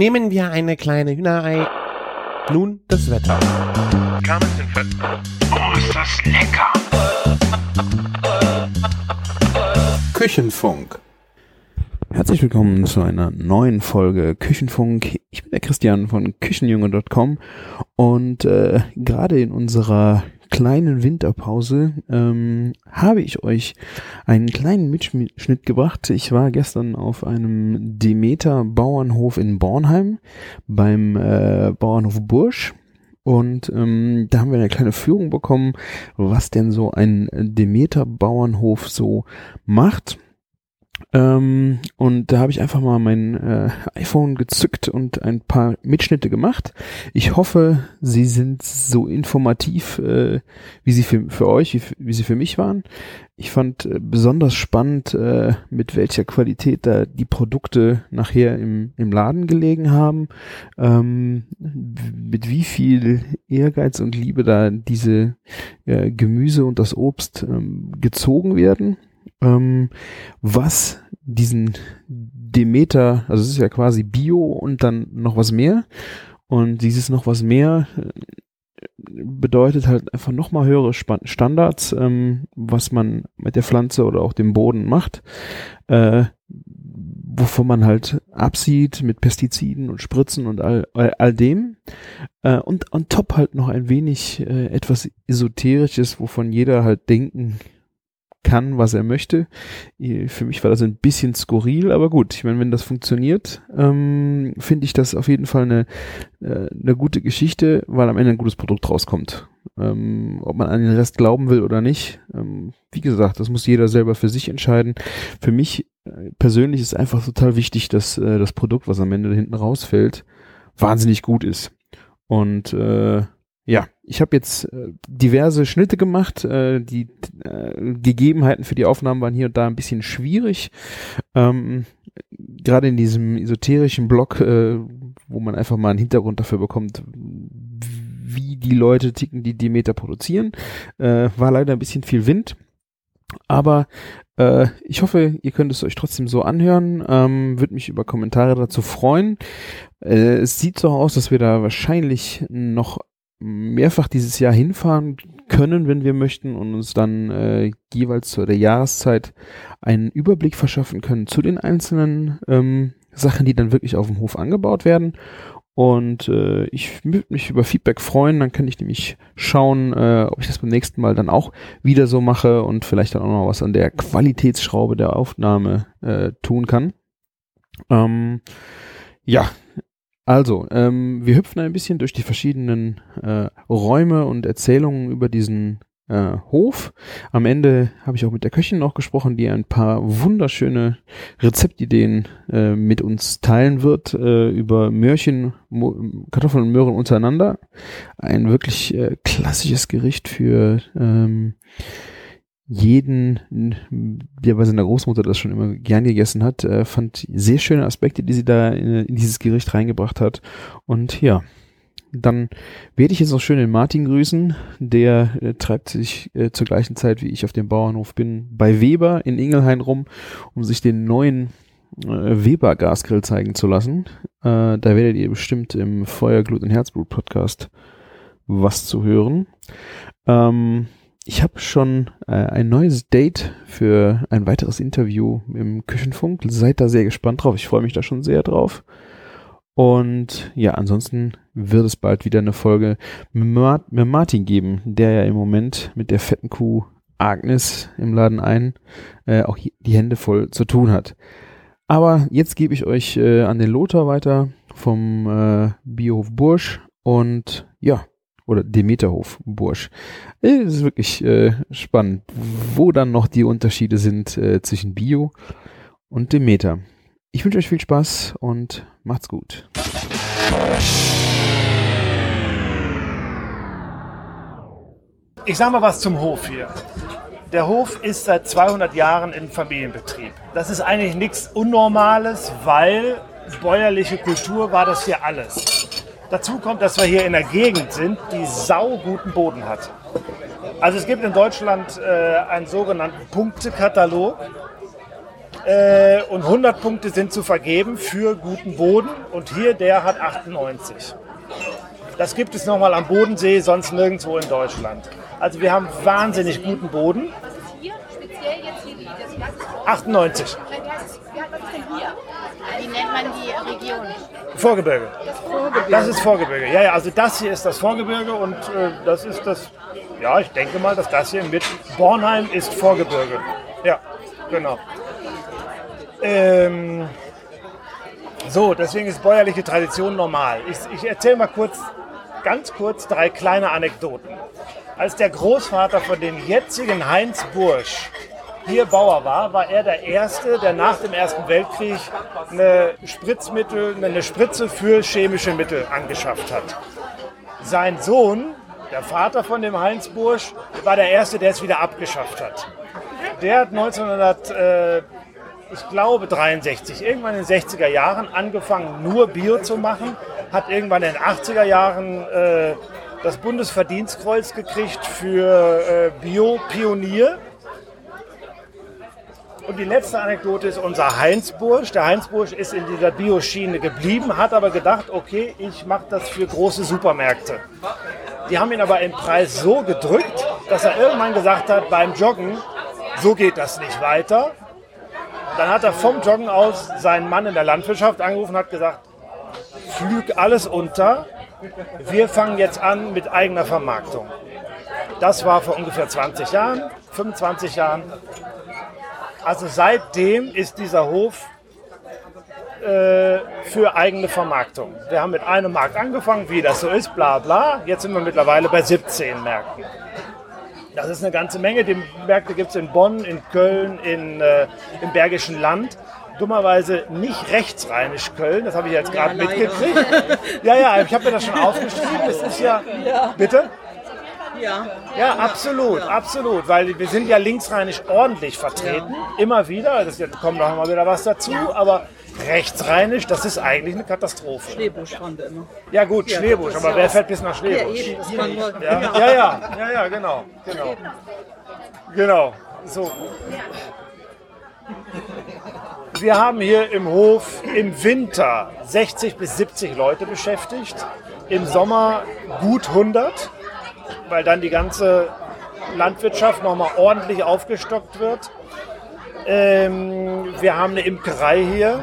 Nehmen wir eine kleine Hühnerei. Nun das Wetter. Oh, ist das lecker! Küchenfunk. Herzlich willkommen zu einer neuen Folge Küchenfunk. Ich bin der Christian von Küchenjunge.com und äh, gerade in unserer kleinen Winterpause ähm, habe ich euch einen kleinen Mitschnitt gebracht. Ich war gestern auf einem Demeter Bauernhof in Bornheim beim äh, Bauernhof Bursch. Und ähm, da haben wir eine kleine Führung bekommen, was denn so ein Demeter Bauernhof so macht. Ähm, und da habe ich einfach mal mein äh, iPhone gezückt und ein paar Mitschnitte gemacht. Ich hoffe, sie sind so informativ, äh, wie sie für, für euch, wie, wie sie für mich waren. Ich fand äh, besonders spannend, äh, mit welcher Qualität da die Produkte nachher im, im Laden gelegen haben, ähm, mit wie viel Ehrgeiz und Liebe da diese äh, Gemüse und das Obst ähm, gezogen werden ähm, was diesen Demeter, also es ist ja quasi Bio und dann noch was mehr. Und dieses noch was mehr äh, bedeutet halt einfach nochmal höhere Standards, ähm, was man mit der Pflanze oder auch dem Boden macht, äh, wovon man halt absieht mit Pestiziden und Spritzen und all, all, all dem. Äh, und on top halt noch ein wenig äh, etwas Esoterisches, wovon jeder halt denken kann, was er möchte. Für mich war das ein bisschen skurril, aber gut. Ich meine, wenn das funktioniert, ähm, finde ich das auf jeden Fall eine, äh, eine gute Geschichte, weil am Ende ein gutes Produkt rauskommt. Ähm, ob man an den Rest glauben will oder nicht, ähm, wie gesagt, das muss jeder selber für sich entscheiden. Für mich äh, persönlich ist einfach total wichtig, dass äh, das Produkt, was am Ende hinten rausfällt, wahnsinnig gut ist. Und äh, ja, ich habe jetzt äh, diverse Schnitte gemacht. Äh, die äh, Gegebenheiten für die Aufnahmen waren hier und da ein bisschen schwierig. Ähm, Gerade in diesem esoterischen Blog, äh, wo man einfach mal einen Hintergrund dafür bekommt, wie die Leute ticken, die Demeter produzieren, äh, war leider ein bisschen viel Wind. Aber äh, ich hoffe, ihr könnt es euch trotzdem so anhören. Ähm, Würde mich über Kommentare dazu freuen. Äh, es sieht so aus, dass wir da wahrscheinlich noch mehrfach dieses Jahr hinfahren können, wenn wir möchten, und uns dann äh, jeweils zu der Jahreszeit einen Überblick verschaffen können zu den einzelnen ähm, Sachen, die dann wirklich auf dem Hof angebaut werden. Und äh, ich würde mich über Feedback freuen, dann kann ich nämlich schauen, äh, ob ich das beim nächsten Mal dann auch wieder so mache und vielleicht dann auch noch was an der Qualitätsschraube der Aufnahme äh, tun kann. Ähm, ja, also, ähm, wir hüpfen ein bisschen durch die verschiedenen äh, Räume und Erzählungen über diesen äh, Hof. Am Ende habe ich auch mit der Köchin noch gesprochen, die ein paar wunderschöne Rezeptideen äh, mit uns teilen wird äh, über Möhrchen, Mo Kartoffeln und Möhren untereinander. Ein wirklich äh, klassisches Gericht für ähm, jeden, der bei seiner Großmutter das schon immer gern gegessen hat, äh, fand sehr schöne Aspekte, die sie da in, in, dieses Gericht reingebracht hat. Und ja, dann werde ich jetzt noch schön den Martin grüßen. Der äh, treibt sich äh, zur gleichen Zeit, wie ich auf dem Bauernhof bin, bei Weber in Ingelheim rum, um sich den neuen äh, Weber Gasgrill zeigen zu lassen. Äh, da werdet ihr bestimmt im Feuer, Glut und Herzblut Podcast was zu hören. Ähm, ich habe schon äh, ein neues Date für ein weiteres Interview im Küchenfunk. Seid da sehr gespannt drauf. Ich freue mich da schon sehr drauf. Und ja, ansonsten wird es bald wieder eine Folge mit Martin geben, der ja im Moment mit der fetten Kuh Agnes im Laden ein äh, auch die Hände voll zu tun hat. Aber jetzt gebe ich euch äh, an den Lothar weiter vom äh, Biohof Bursch und ja, oder Demeterhof Bursch. Es ist wirklich äh, spannend, wo dann noch die Unterschiede sind äh, zwischen Bio und Demeter. Ich wünsche euch viel Spaß und macht's gut. Ich sag mal was zum Hof hier. Der Hof ist seit 200 Jahren in Familienbetrieb. Das ist eigentlich nichts Unnormales, weil bäuerliche Kultur war das hier alles. Dazu kommt, dass wir hier in der Gegend sind, die sauguten Boden hat. Also es gibt in Deutschland äh, einen sogenannten Punktekatalog. Äh, und 100 Punkte sind zu vergeben für guten Boden. Und hier, der hat 98. Das gibt es nochmal am Bodensee, sonst nirgendwo in Deutschland. Also wir haben wahnsinnig guten Boden. Hier, speziell jetzt hier, die- das Gas 98. ist, wie heißt es denn hier? Wie nennt man die Region? Vorgebirge. Das ist Vorgebirge. Ja, ja, also das hier ist das Vorgebirge und äh, das ist das, ja, ich denke mal, dass das hier mit Bornheim ist Vorgebirge. Ja, genau. Ähm, so, deswegen ist bäuerliche Tradition normal. Ich, ich erzähle mal kurz, ganz kurz drei kleine Anekdoten. Als der Großvater von dem jetzigen Heinz Bursch hier Bauer war, war er der Erste, der nach dem Ersten Weltkrieg eine Spritzmittel, eine Spritze für chemische Mittel angeschafft hat. Sein Sohn, der Vater von dem Heinz Bursch, war der Erste, der es wieder abgeschafft hat. Der hat 1900, äh, ich glaube 63, irgendwann in den 60er Jahren angefangen, nur Bio zu machen, hat irgendwann in den 80er Jahren äh, das Bundesverdienstkreuz gekriegt für äh, Bio-Pionier. Und die letzte Anekdote ist unser Heinz Bursch. Der Heinz Bursch ist in dieser Bioschiene geblieben, hat aber gedacht, okay, ich mache das für große Supermärkte. Die haben ihn aber im Preis so gedrückt, dass er irgendwann gesagt hat, beim Joggen, so geht das nicht weiter. Dann hat er vom Joggen aus seinen Mann in der Landwirtschaft angerufen und hat gesagt, flüg alles unter, wir fangen jetzt an mit eigener Vermarktung. Das war vor ungefähr 20 Jahren, 25 Jahren. Also seitdem ist dieser Hof äh, für eigene Vermarktung. Wir haben mit einem Markt angefangen, wie das so ist, bla bla. Jetzt sind wir mittlerweile bei 17 Märkten. Das ist eine ganze Menge. Die Märkte gibt es in Bonn, in Köln, in, äh, im Bergischen Land. Dummerweise nicht rechtsrheinisch Köln, das habe ich jetzt gerade mitgekriegt. Ja, ja, ich habe mir das schon aufgeschrieben. Es ist ja. Bitte? Ja. Ja, absolut, absolut, weil wir sind ja linksrheinisch ordentlich vertreten, immer wieder, das kommt noch mal wieder was dazu, aber rechtsrheinisch, das ist eigentlich eine Katastrophe. Schneebusch fahren wir immer. Ja gut, Ja, ist aber ja wer fährt bis nach Ja, Schneebusch? eben, das kann nur. Ja, ja, ja, ja, ja, genau, genau. Genau, so. Wir haben hier im Hof im Winter 60 bis 70 Leute beschäftigt, im Sommer gut 100, weil dann die ganze Landwirtschaft nochmal ordentlich aufgestockt wird. Ähm, wir haben eine Imkerei hier,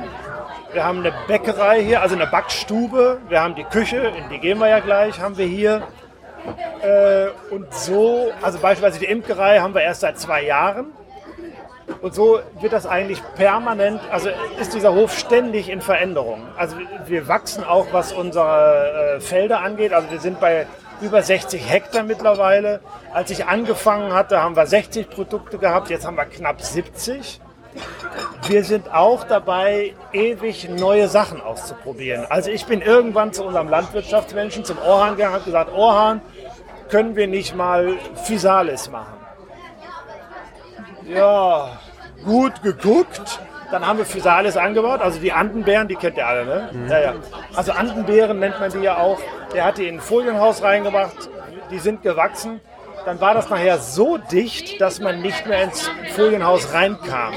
wir haben eine Bäckerei hier, also eine Backstube, wir haben die Küche, in die gehen wir ja gleich, haben wir hier. Äh, und so, also beispielsweise die Imkerei haben wir erst seit zwei Jahren. Und so wird das eigentlich permanent, also ist dieser Hof ständig in Veränderung. Also wir wachsen auch, was unsere äh, Felder angeht. Also wir sind bei über 60 Hektar mittlerweile. Als ich angefangen hatte, haben wir 60 Produkte gehabt, jetzt haben wir knapp 70. Wir sind auch dabei, ewig neue Sachen auszuprobieren. Also ich bin irgendwann zu unserem Landwirtschaftsmenschen, zum Orhan gegangen, habe gesagt, Orhan, können wir nicht mal Physalis machen? Ja, gut geguckt. Dann haben wir Physalis angebaut, also die Andenbeeren, die kennt ihr alle, ne? Ja, ja. Also Andenbeeren nennt man die ja auch. Der hat die in ein Folienhaus reingemacht, die sind gewachsen. Dann war das nachher so dicht, dass man nicht mehr ins Folienhaus reinkam.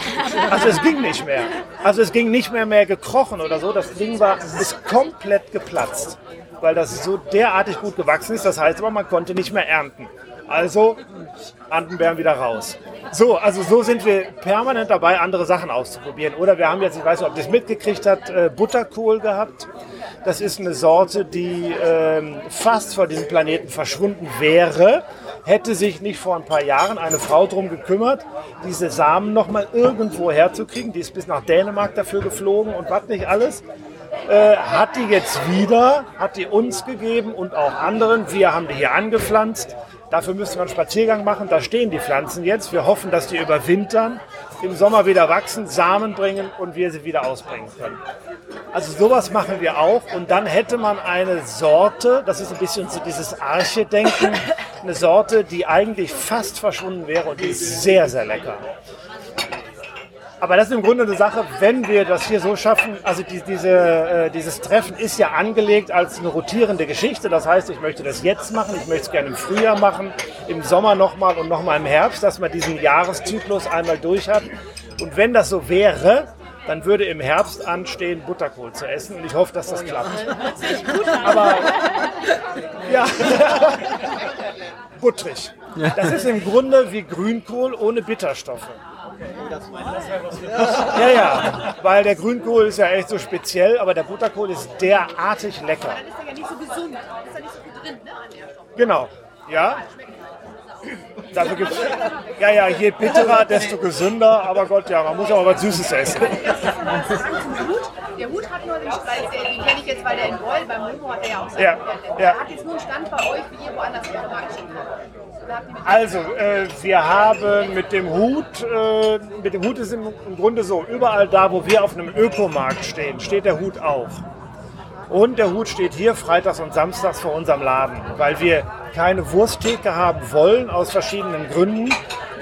Also es ging nicht mehr. Also es ging nicht mehr mehr gekrochen oder so. Das Ding war ist komplett geplatzt, weil das so derartig gut gewachsen ist. Das heißt aber, man konnte nicht mehr ernten. Also Andenbeeren wieder raus. So, also so sind wir permanent dabei, andere Sachen auszuprobieren. Oder wir haben jetzt, ich weiß nicht, ob ihr das mitgekriegt habt, äh, Butterkohl gehabt. Das ist eine Sorte, die ähm, fast von diesem Planeten verschwunden wäre, hätte sich nicht vor ein paar Jahren eine Frau drum gekümmert, diese Samen noch mal irgendwo herzukriegen. Die ist bis nach Dänemark dafür geflogen und was nicht alles. Äh, hat die jetzt wieder, hat die uns gegeben und auch anderen. Wir haben die hier angepflanzt. Dafür müssen wir einen Spaziergang machen. Da stehen die Pflanzen jetzt. Wir hoffen, dass die überwintern, im Sommer wieder wachsen, Samen bringen und wir sie wieder ausbringen können. Also sowas machen wir auch. Und dann hätte man eine Sorte, das ist ein bisschen so dieses Arche-Denken, eine Sorte, die eigentlich fast verschwunden wäre und die ist sehr, sehr lecker. Aber das ist im Grunde eine Sache, wenn wir das hier so schaffen, also die, diese, äh, dieses Treffen ist ja angelegt als eine rotierende Geschichte. Das heißt, ich möchte das jetzt machen, ich möchte es gerne im Frühjahr machen, im Sommer nochmal und nochmal im Herbst, dass man diesen Jahreszyklus einmal durch hat. Und wenn das so wäre, dann würde im Herbst anstehen, Butterkohl zu essen. Und ich hoffe, dass das klappt. Aber ja, buttrig. Das ist im Grunde wie Grünkohl ohne Bitterstoffe. Ja, ja, weil der Grünkohl ist ja echt so speziell, aber der Butterkohl ist derartig lecker. Dann ist er ja nicht so gesund. Ist ja nicht so viel drin, ne? Genau, ja. Dafür gibt's, ja, ja, je bitterer, desto gesünder, aber Gott, ja, man muss ja auch was Süßes essen. Der Hut hat nur den Stand, den den kenne ich jetzt, weil der in Beul beim Momo hat er ja auch seinen Ja. Der hat jetzt nur einen Stand bei euch, wie ihr woanders auf dem Markt mit Also, äh, wir haben mit dem Hut, äh, mit dem Hut ist im, im Grunde so, überall da, wo wir auf einem Ökomarkt stehen, steht der Hut auch. Und der Hut steht hier freitags und samstags vor unserem Laden, weil wir keine Wursttheke haben wollen, aus verschiedenen Gründen.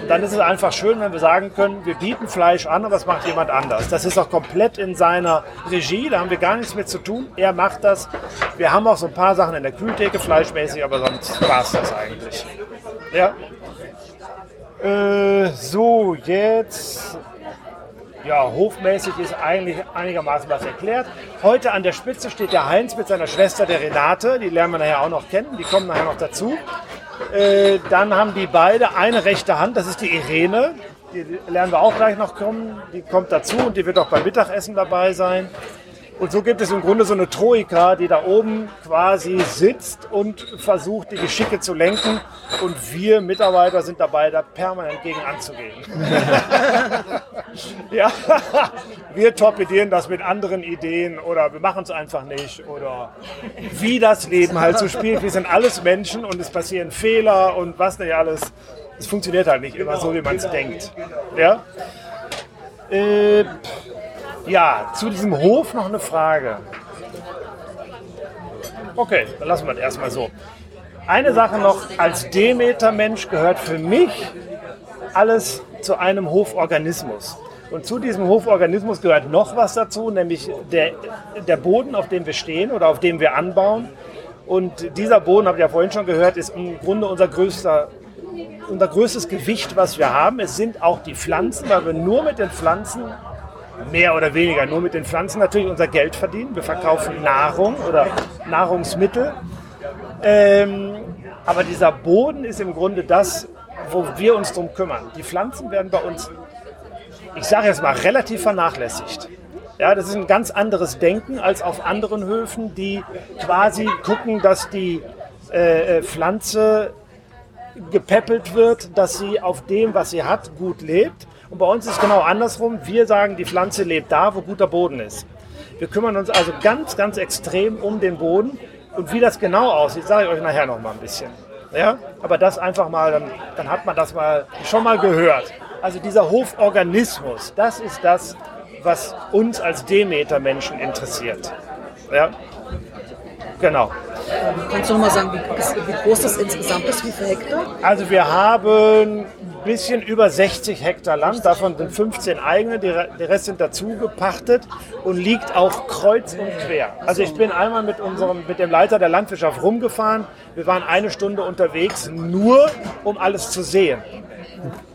Und dann ist es einfach schön, wenn wir sagen können, wir bieten Fleisch an, aber es macht jemand anders. Das ist auch komplett in seiner Regie, da haben wir gar nichts mit zu tun. Er macht das. Wir haben auch so ein paar Sachen in der Kühltheke, fleischmäßig, aber sonst war es das eigentlich. Ja. Äh, so, jetzt. Ja, hofmäßig ist eigentlich einigermaßen was erklärt. Heute an der Spitze steht der Heinz mit seiner Schwester, der Renate. Die lernen wir nachher auch noch kennen. Die kommen nachher noch dazu. Äh, dann haben die beide eine rechte Hand, das ist die Irene. Die lernen wir auch gleich noch kommen. Die kommt dazu und die wird auch beim Mittagessen dabei sein. Und so gibt es im Grunde so eine Troika, die da oben quasi sitzt und versucht, die Geschicke zu lenken. Und wir Mitarbeiter sind dabei, da permanent gegen anzugehen. ja, wir torpedieren das mit anderen Ideen oder wir machen es einfach nicht oder wie das Leben halt so spielt. Wir sind alles Menschen und es passieren Fehler und was nicht alles. Es funktioniert halt nicht immer so, wie man es denkt. Ja? Äh, ja, zu diesem Hof noch eine Frage. Okay, dann lassen wir das erstmal so. Eine Sache noch, als Demeter-Mensch gehört für mich alles zu einem Hoforganismus. Und zu diesem Hoforganismus gehört noch was dazu, nämlich der, der Boden, auf dem wir stehen oder auf dem wir anbauen. Und dieser Boden, habt ihr ja vorhin schon gehört, ist im Grunde unser größter unser größtes Gewicht, was wir haben. Es sind auch die Pflanzen, weil wir nur mit den Pflanzen, mehr oder weniger nur mit den Pflanzen natürlich unser Geld verdienen. Wir verkaufen Nahrung oder Nahrungsmittel. Ähm, aber dieser Boden ist im Grunde das, wo wir uns drum kümmern. Die Pflanzen werden bei uns, ich sage jetzt mal, relativ vernachlässigt. Ja, das ist ein ganz anderes Denken als auf anderen Höfen, die quasi gucken, dass die äh, äh, Pflanze gepäppelt wird, dass sie auf dem, was sie hat, gut lebt. Und bei uns ist genau andersrum. Wir sagen, die Pflanze lebt da, wo guter Boden ist. Wir kümmern uns also ganz, ganz extrem um den Boden. Und wie das genau aussieht, sage ich euch nachher noch mal ein bisschen. Ja? Aber das einfach mal, dann, dann hat man das mal schon mal gehört. Also dieser Hoforganismus, das ist das, was uns als Demeter-Menschen interessiert. Ja? Genau. Kannst du noch mal sagen, wie, groß das insgesamt ist, wie viele Hektar? Also wir haben ein bisschen über 60 Hektar Land, davon sind 15 eigene, der Rest sind dazu gepachtet und liegt auch kreuz und quer. Also ich bin einmal mit unserem, mit dem Leiter der Landwirtschaft rumgefahren. Wir waren eine Stunde unterwegs, nur um alles zu sehen.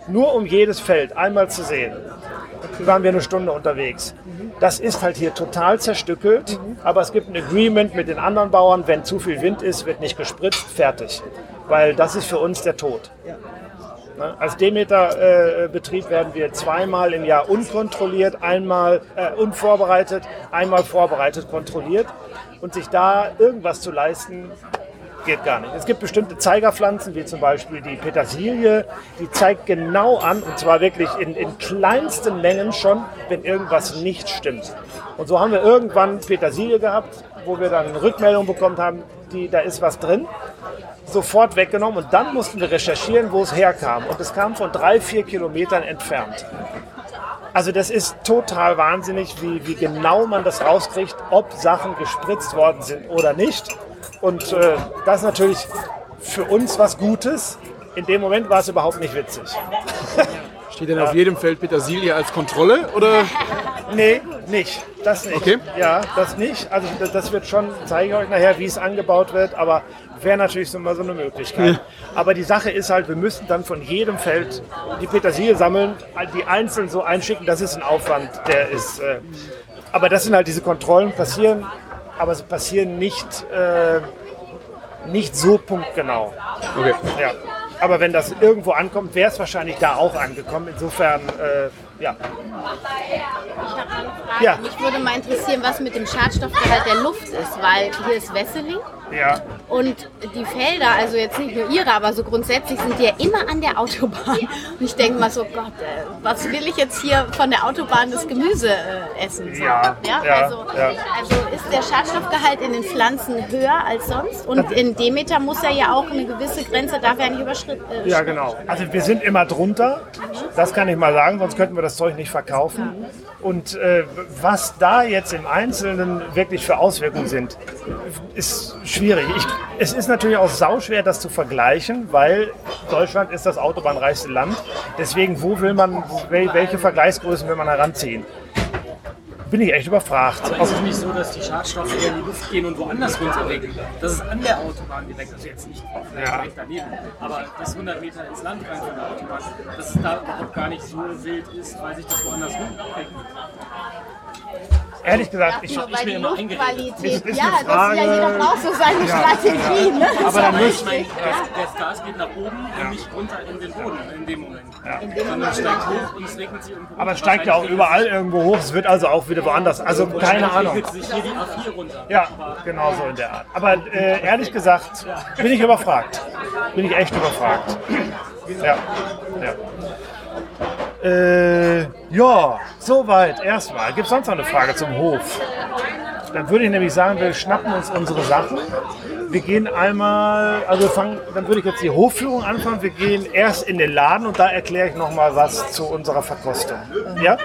Nur um jedes Feld einmal zu sehen. Waren wir eine Stunde unterwegs. Das ist halt hier total zerstückelt, aber es gibt ein Agreement mit den anderen Bauern, wenn zu viel Wind ist, wird nicht gespritzt, fertig. Weil das ist für uns der Tod. Ne? Als Demeter-Betrieb werden wir zweimal im Jahr unkontrolliert, einmal äh, unvorbereitet, einmal vorbereitet kontrolliert. Und sich da irgendwas zu leisten, geht gar nicht. Es gibt bestimmte Zeigerpflanzen, wie zum Beispiel die Petersilie, die zeigt genau an, und zwar wirklich in, in kleinsten Mengen schon, wenn irgendwas nicht stimmt. Und so haben wir irgendwann Petersilie gehabt, wo wir dann Rückmeldung bekommen haben, die, da ist was drin sofort weggenommen und dann mussten wir recherchieren, wo es herkam. Und es kam von drei, vier Kilometern entfernt. Also das ist total wahnsinnig, wie, wie genau man das rauskriegt, ob Sachen gespritzt worden sind oder nicht. Und äh, das ist natürlich für uns was Gutes. In dem Moment war es überhaupt nicht witzig. Steht denn auf jedem Feld Petersilie als Kontrolle? Oder? Nee, nicht. Das nicht. Okay. Ja, das nicht. Also das, wird schon, zeige ich euch nachher, wie es angebaut wird, aber wäre natürlich so mal so eine Möglichkeit. Aber die Sache ist halt, wir müssen dann von jedem Feld die Petersilie sammeln, die einzeln so einschicken, das ist ein Aufwand, der ist. Äh, aber das sind halt diese Kontrollen passieren, aber sie passieren nicht, äh, nicht so punktgenau. Okay. Ja. Aber wenn das irgendwo ankommt, wäre es wahrscheinlich da auch angekommen. Insofern, äh, ja. Ich habe eine Frage. Ja. Mich würde mal interessieren, was mit dem Schadstoffgehalt der Luft ist, weil hier ist Wesseling ja. und die Felder, also jetzt nicht nur ihre, aber so grundsätzlich sind die ja immer an der Autobahn. Und ich denke mal so, Gott, äh, was will ich jetzt hier von der Autobahn das Gemüse äh, essen? So, Ja, ja, also, ja. also ist der Schadstoffgehalt in den Pflanzen höher als sonst? Und in Demeter muss er ja auch eine gewisse Grenze, darf er nicht überschritten äh, Ja, genau. Also wir sind immer drunter, das kann ich mal sagen, sonst könnten wir das Zeug nicht verkaufen. Und äh, was da jetzt im Einzelnen wirklich für Auswirkungen sind, ist schwierig. Ich, es ist natürlich auch sauschwer, das zu vergleichen, weil Deutschland ist das autobahnreichste Land. Deswegen, wo will man, wel- welche Vergleichsgrößen will man heranziehen? Bin ich echt überfragt. Aber ist es nicht so, dass die Schadstoffe eher in die Luft gehen und woanders runter regeln? Das ist an der Autobahn direkt, also jetzt nicht vielleicht Ja. direkt daneben, aber das 100 Meter ins Land rein von der Autobahn, dass es da überhaupt gar nicht so wild ist, weil sich das woanders rumregelt. Ehrlich gesagt, ich, nur ich mir immer ist ja, eine das ist ja jeder braucht so seine Strategie. Ne? Das Aber dann auch müsst- richtig. Das, das Gas geht nach oben und nicht runter in den Boden in dem Moment. Sondern es steigt hoch und es regnet sich irgendwo aber es steigt ja auch überall irgendwo hoch, es wird also auch wieder woanders. Also keine Ahnung. sich hier die A4 runter. Ja, genau so in der Art. Aber äh, ehrlich gesagt bin ich überfragt. Bin ich echt überfragt. Ja. Ja, äh, ja soweit erstmal. Gibt es sonst noch eine Frage zum Hof? Dann würde ich nämlich sagen, wir schnappen uns unsere Sachen. Wir gehen einmal, also wir fangen, dann würde ich jetzt die Hofführung anfangen. Wir gehen erst in den Laden und da erkläre ich nochmal was zu unserer Verkostung. Ja?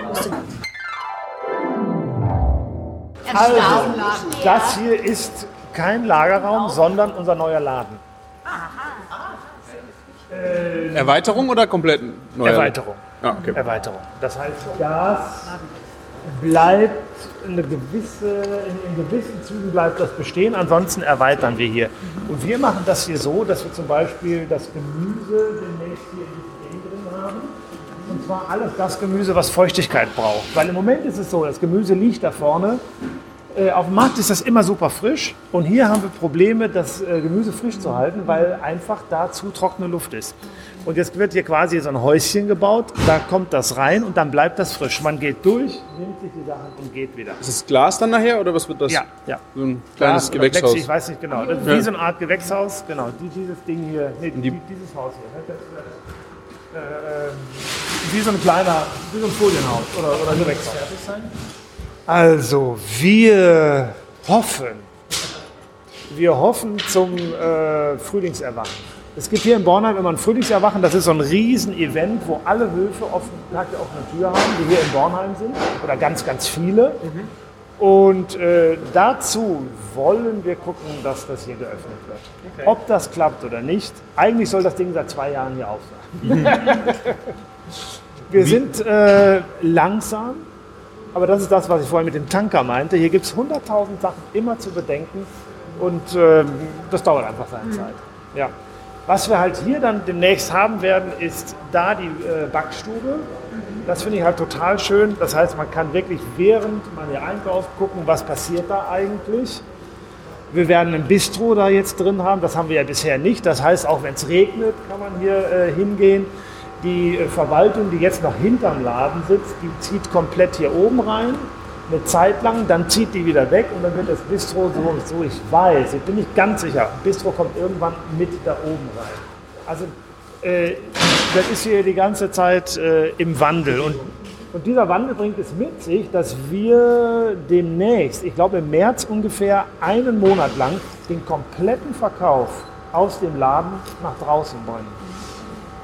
Also, das hier ist kein Lagerraum, sondern unser neuer Laden. Erweiterung oder komplett neue? Erweiterung. Ah, okay. Erweiterung. Das heißt, das bleibt eine gewisse, in, gewissen Zügen bleibt das bestehen, ansonsten erweitern wir hier. Und wir machen das hier so, dass wir zum Beispiel das Gemüse demnächst hier in diesem Ding drin haben. Und zwar alles das Gemüse, was Feuchtigkeit braucht. Weil im Moment ist es so, das Gemüse liegt da vorne. Äh, auf dem Markt ist das immer super frisch. Und hier haben wir Probleme, das äh, Gemüse frisch zu halten, weil einfach da zu trockene Luft ist. Und jetzt wird hier quasi so ein Häuschen gebaut. Da kommt das rein und dann bleibt das frisch. Man geht durch, nimmt sich die Sachen und geht wieder. Ist das Glas dann nachher oder was wird das? Ja, ja. So ein kleines Ja, oder Gewächshaus. Plexi, Ich weiß nicht genau. Das ist wie so eine Art Gewächshaus. Genau, die, dieses Ding hier. Nee, die, dieses Haus hier. ne? Das, äh, äh, wie so ein kleiner, wie so ein Folienhaus oder, oder Gewächshaus. Also, wir hoffen, wir hoffen zum äh, Frühlingserwachen. Es gibt hier in Bornheim immer ein Frühlingserwachen. Das ist so ein Riesen-Event, wo alle Höfe offen, Tag der offenen Tür haben, die hier in Bornheim sind. Oder ganz, ganz viele. Und äh, dazu wollen wir gucken, dass das hier geöffnet wird. Ob das klappt oder nicht. Eigentlich soll das Ding seit zwei Jahren hier auf sein. wir sind äh, langsam, aber das ist das, was ich vorhin mit dem Tanker meinte. Hier gibt es 100.000 Sachen immer zu bedenken und ähm, das dauert einfach seine Zeit. Ja. Was wir halt hier dann demnächst haben werden, ist da die äh, Backstube. Das finde ich halt total schön. Das heißt, man kann wirklich während man hier einkauft gucken, was passiert da eigentlich. Wir werden ein Bistro da jetzt drin haben. Das haben wir ja bisher nicht. Das heißt, auch wenn es regnet, kann man hier äh, hingehen. Die äh, Verwaltung, die jetzt noch hinterm Laden sitzt, die zieht komplett hier oben rein. Eine Zeit lang, dann zieht die wieder weg und dann wird das Bistro, so, so ich weiß, ich bin nicht ganz sicher, Bistro kommt irgendwann mit da oben rein. Also äh, das ist hier die ganze Zeit äh, im Wandel. Und, und dieser Wandel bringt es mit sich, dass wir demnächst, ich glaube im März ungefähr einen Monat lang, den kompletten Verkauf aus dem Laden nach draußen bringen.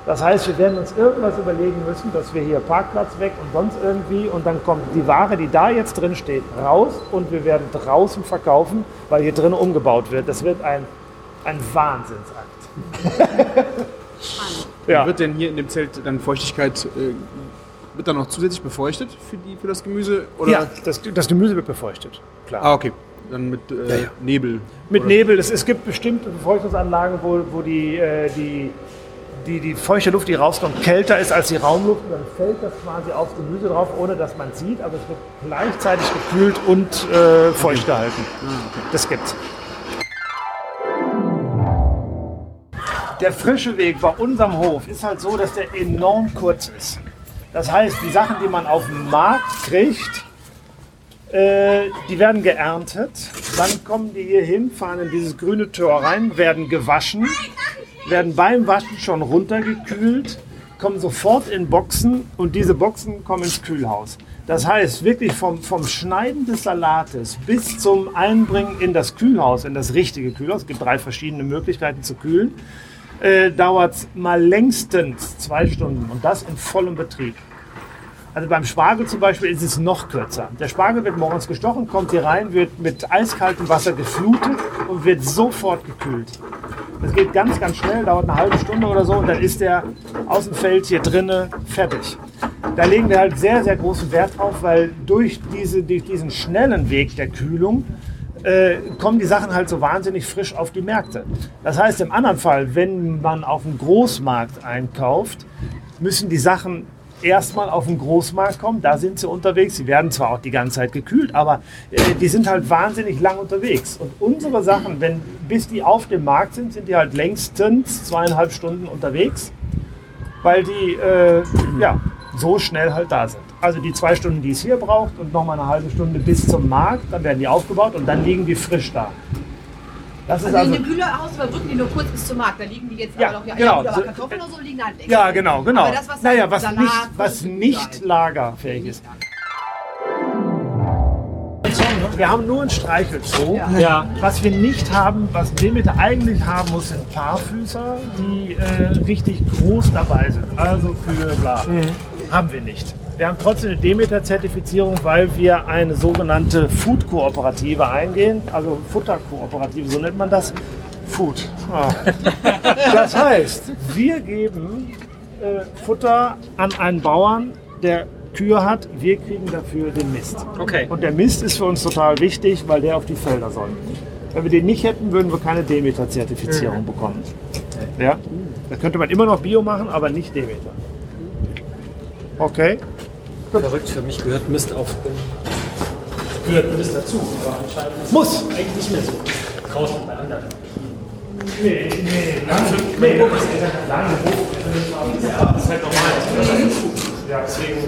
Das heißt, wir werden uns irgendwas überlegen müssen, dass wir hier Parkplatz weg und sonst irgendwie und dann kommt die Ware, die da jetzt drin steht, raus und wir werden draußen verkaufen, weil hier drin umgebaut wird. Das wird ein, ein Wahnsinnsakt. Ja. wird denn hier in dem Zelt dann Feuchtigkeit äh, wird dann noch zusätzlich befeuchtet für, die, für das Gemüse? Oder? Ja, das, das Gemüse wird befeuchtet, klar. Ah, okay. Dann mit äh, Nebel. Mit Oder- Nebel. Es, es gibt bestimmte Befeuchtungsanlagen, wo, wo die, äh, die, die, die feuchte Luft, die rauskommt, kälter ist als die Raumluft. Und dann fällt das quasi aufs Gemüse drauf, ohne dass man sieht, aber es wird gleichzeitig gekühlt und äh, feucht gehalten. Das gibt's. Der frische Weg bei unserem Hof ist halt so, dass der enorm kurz ist. Das heißt, die Sachen, die man auf dem Markt kriegt, äh, die werden geerntet, dann kommen die hier hin, fahren in dieses grüne Tor rein, werden gewaschen, werden beim Waschen schon runtergekühlt, kommen sofort in Boxen und diese Boxen kommen ins Kühlhaus. Das heißt, wirklich vom, vom Schneiden des Salates bis zum Einbringen in das Kühlhaus, in das richtige Kühlhaus, es gibt drei verschiedene Möglichkeiten zu kühlen, äh, dauert es mal längstens zwei Stunden und das in vollem Betrieb. Also beim Spargel zum Beispiel ist es noch kürzer. Der Spargel wird morgens gestochen, kommt hier rein, wird mit eiskaltem Wasser geflutet und wird sofort gekühlt. Das geht ganz, ganz schnell, dauert eine halbe Stunde oder so und dann ist der aus dem Feld hier drinnen fertig. Da legen wir halt sehr, sehr großen Wert drauf, weil durch, diese, durch diesen schnellen Weg der Kühlung äh, kommen die Sachen halt so wahnsinnig frisch auf die Märkte. Das heißt, im anderen Fall, wenn man auf dem Großmarkt einkauft, müssen die Sachen erstmal auf den Großmarkt kommen. Da sind sie unterwegs. Sie werden zwar auch die ganze Zeit gekühlt, aber äh, die sind halt wahnsinnig lang unterwegs. Und unsere Sachen, wenn, bis die auf dem Markt sind, sind die halt längstens zweieinhalb Stunden unterwegs, weil die äh, ja, so schnell halt da sind. Also die zwei Stunden, die es hier braucht und nochmal eine halbe Stunde bis zum Markt, dann werden die aufgebaut und dann liegen die frisch da. Das ist Also also, in dem Kühlerhaus überbrücken die nur kurz bis zum Markt. Da liegen die jetzt Ja, aber noch ja, genau. ja, aber Kartoffeln oder so liegen halt länger. ja, genau, genau. Aber das, was naja, was Salat, nicht, was nicht lagerfähig ist. Wir haben nur ein Streichelzoo. Ja. Was wir nicht haben, was Demeter eigentlich haben muss, sind Paarfüßer, die äh, richtig groß dabei sind. Also für bla. Haben wir nicht. Wir haben trotzdem eine Demeter-Zertifizierung, weil wir eine sogenannte Food-Kooperative eingehen. Also Futterkooperative, so nennt man das. Food. Ah. Das heißt, wir geben äh, Futter an einen Bauern, der Kühe hat. Wir kriegen dafür den Mist. Okay. Und der Mist ist für uns total wichtig, weil der auf die Felder soll. Wenn wir den nicht hätten, würden wir keine Demeter-Zertifizierung bekommen. Ja? Da könnte man immer noch Bio machen, aber nicht Demeter. Okay? Verrückt, für mich gehört Mist auf. Gehört Mist dazu, aber anscheinend ist Muss! eigentlich nicht mehr so. Draußen bei anderen. Nee, nee, lange, nee, lange Das ist halt normal. Ja, deswegen.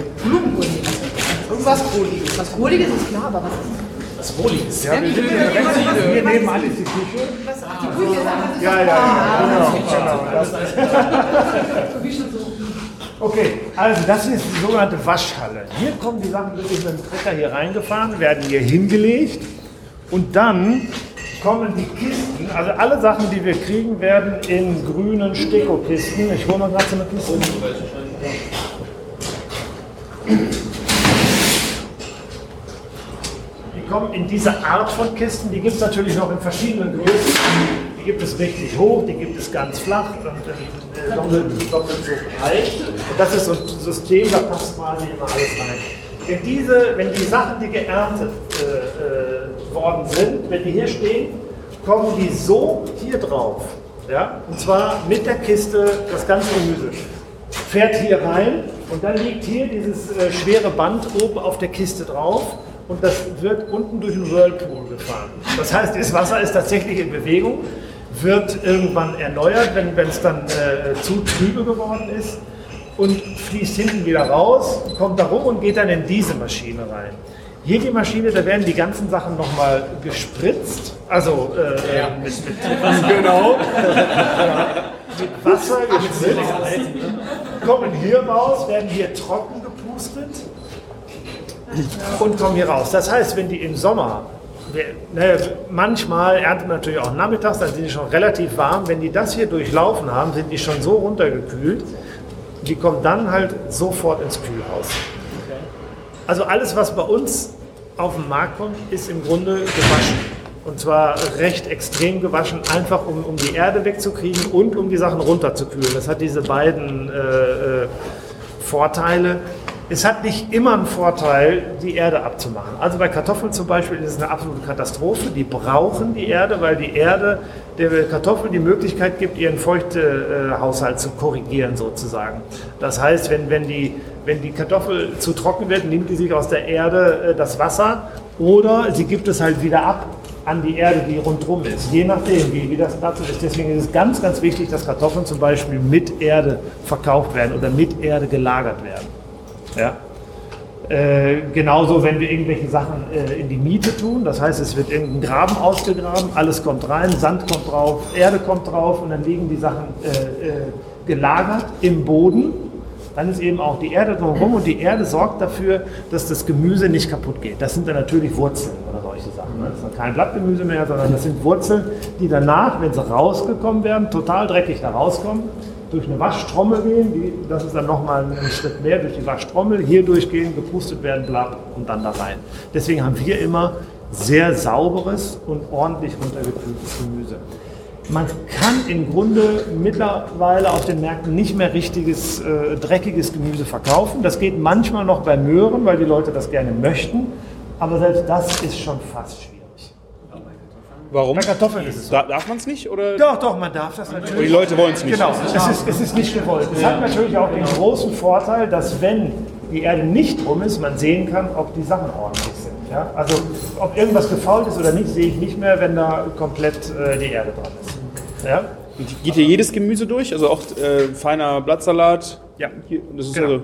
Irgendwas Kohliges. Was Kohliges ist klar, aber was ist Das Wohliges. Ja, wir sind hier nebenan ist die Küche. das? Ach, die Küche ist einfach Ja, ja, ja, genau. genau das, okay, also das ist die sogenannte Waschhalle. Hier kommen die Sachen wirklich mit dem Trecker hier reingefahren, werden hier hingelegt und dann kommen die Kisten, also alle Sachen, die wir kriegen, werden in grünen Stekokisten. Ich hole mal gerade so eine Kiste. Die kommen in diese Art von Kisten, die gibt es natürlich noch in verschiedenen Größen. Die gibt es richtig hoch, die gibt es ganz flach und doppelt, doppelt so breit. Und das ist so ein System, da passt quasi immer alles rein. Wenn, diese, wenn die Sachen, die geerntet äh, äh, worden sind, wenn die hier stehen, kommen die so hier drauf. Ja? Und zwar mit der Kiste das ganze Gemüse. Fährt hier rein und dann liegt hier dieses äh, schwere Band oben auf der Kiste drauf und das wird unten durch den Whirlpool gefahren. Das heißt, das Wasser ist tatsächlich in Bewegung, wird irgendwann erneuert, wenn es dann äh, zu trübe geworden ist und fließt hinten wieder raus, kommt da rum und geht dann in diese Maschine rein. Hier die Maschine, da werden die ganzen Sachen nochmal gespritzt, also äh, äh, mit, mit Wasser. Genau. mit Wasser gespritzt, kommen hier raus, werden hier trocken gepustet und kommen hier raus. Das heißt, wenn die im Sommer, ne, manchmal erntet man natürlich auch nachmittags, dann sind die schon relativ warm. Wenn die das hier durchlaufen haben, sind die schon so runtergekühlt, die kommen dann halt sofort ins Kühlhaus. Also alles, was bei uns auf den Markt kommt, ist im Grunde gewaschen. Und zwar recht extrem gewaschen, einfach um, um die Erde wegzukriegen und um die Sachen runterzukühlen. Das hat diese beiden äh, äh, Vorteile. Es hat nicht immer einen Vorteil, die Erde abzumachen. Also bei Kartoffeln zum Beispiel ist es eine absolute Katastrophe. Die brauchen die Erde, weil die Erde der Kartoffel die Möglichkeit gibt, ihren Feuchtehaushalt zu korrigieren sozusagen. Das heißt, wenn, wenn, die, wenn die Kartoffel zu trocken wird, nimmt die sich aus der Erde äh, das Wasser oder sie gibt es halt wieder ab an die Erde, die rundherum ist. Je nachdem, wie, wie das dazu ist. Deswegen ist es ganz, ganz wichtig, dass Kartoffeln zum Beispiel mit Erde verkauft werden oder mit Erde gelagert werden. Ja. Äh, genauso, wenn wir irgendwelche Sachen äh, in die Miete tun, das heißt, es wird irgendein Graben ausgegraben, alles kommt rein, Sand kommt drauf, Erde kommt drauf und dann liegen die Sachen äh, äh gelagert im Boden. Dann ist eben auch die Erde drumherum und die Erde sorgt dafür, dass das Gemüse nicht kaputt geht. Das sind dann natürlich Wurzeln oder solche Sachen. Ne? Das ist kein Blattgemüse mehr, sondern das sind Wurzeln, die danach, wenn sie rausgekommen werden, total dreckig da rauskommen durch eine Waschtrommel gehen, die, das ist dann nochmal ein Schritt mehr, durch die Waschtrommel, hier durchgehen, gepustet werden, bla, und dann da rein. Deswegen haben wir immer sehr sauberes und ordentlich runtergekühltes Gemüse. Man kann im Grunde mittlerweile auf den Märkten nicht mehr richtiges, äh, dreckiges Gemüse verkaufen. Das geht manchmal noch bei Möhren, weil die Leute das gerne möchten, aber selbst das ist schon fast schwierig. Warum? Bei Kartoffeln ist es so. Da, darf man es nicht? Oder? Doch, doch, man darf das natürlich. die Leute wollen es nicht. Genau, es ist, es ist nicht gewollt. Es hat natürlich auch den großen Vorteil, dass wenn die Erde nicht rum ist, man sehen kann, ob die Sachen ordentlich sind. Ja? Also ob irgendwas gefault ist oder nicht, sehe ich nicht mehr, wenn da komplett äh, die Erde dran ist. Ja? Und geht hier jedes Gemüse durch? Also auch äh, feiner Blattsalat? Ja. Hier, das ist Genau. also,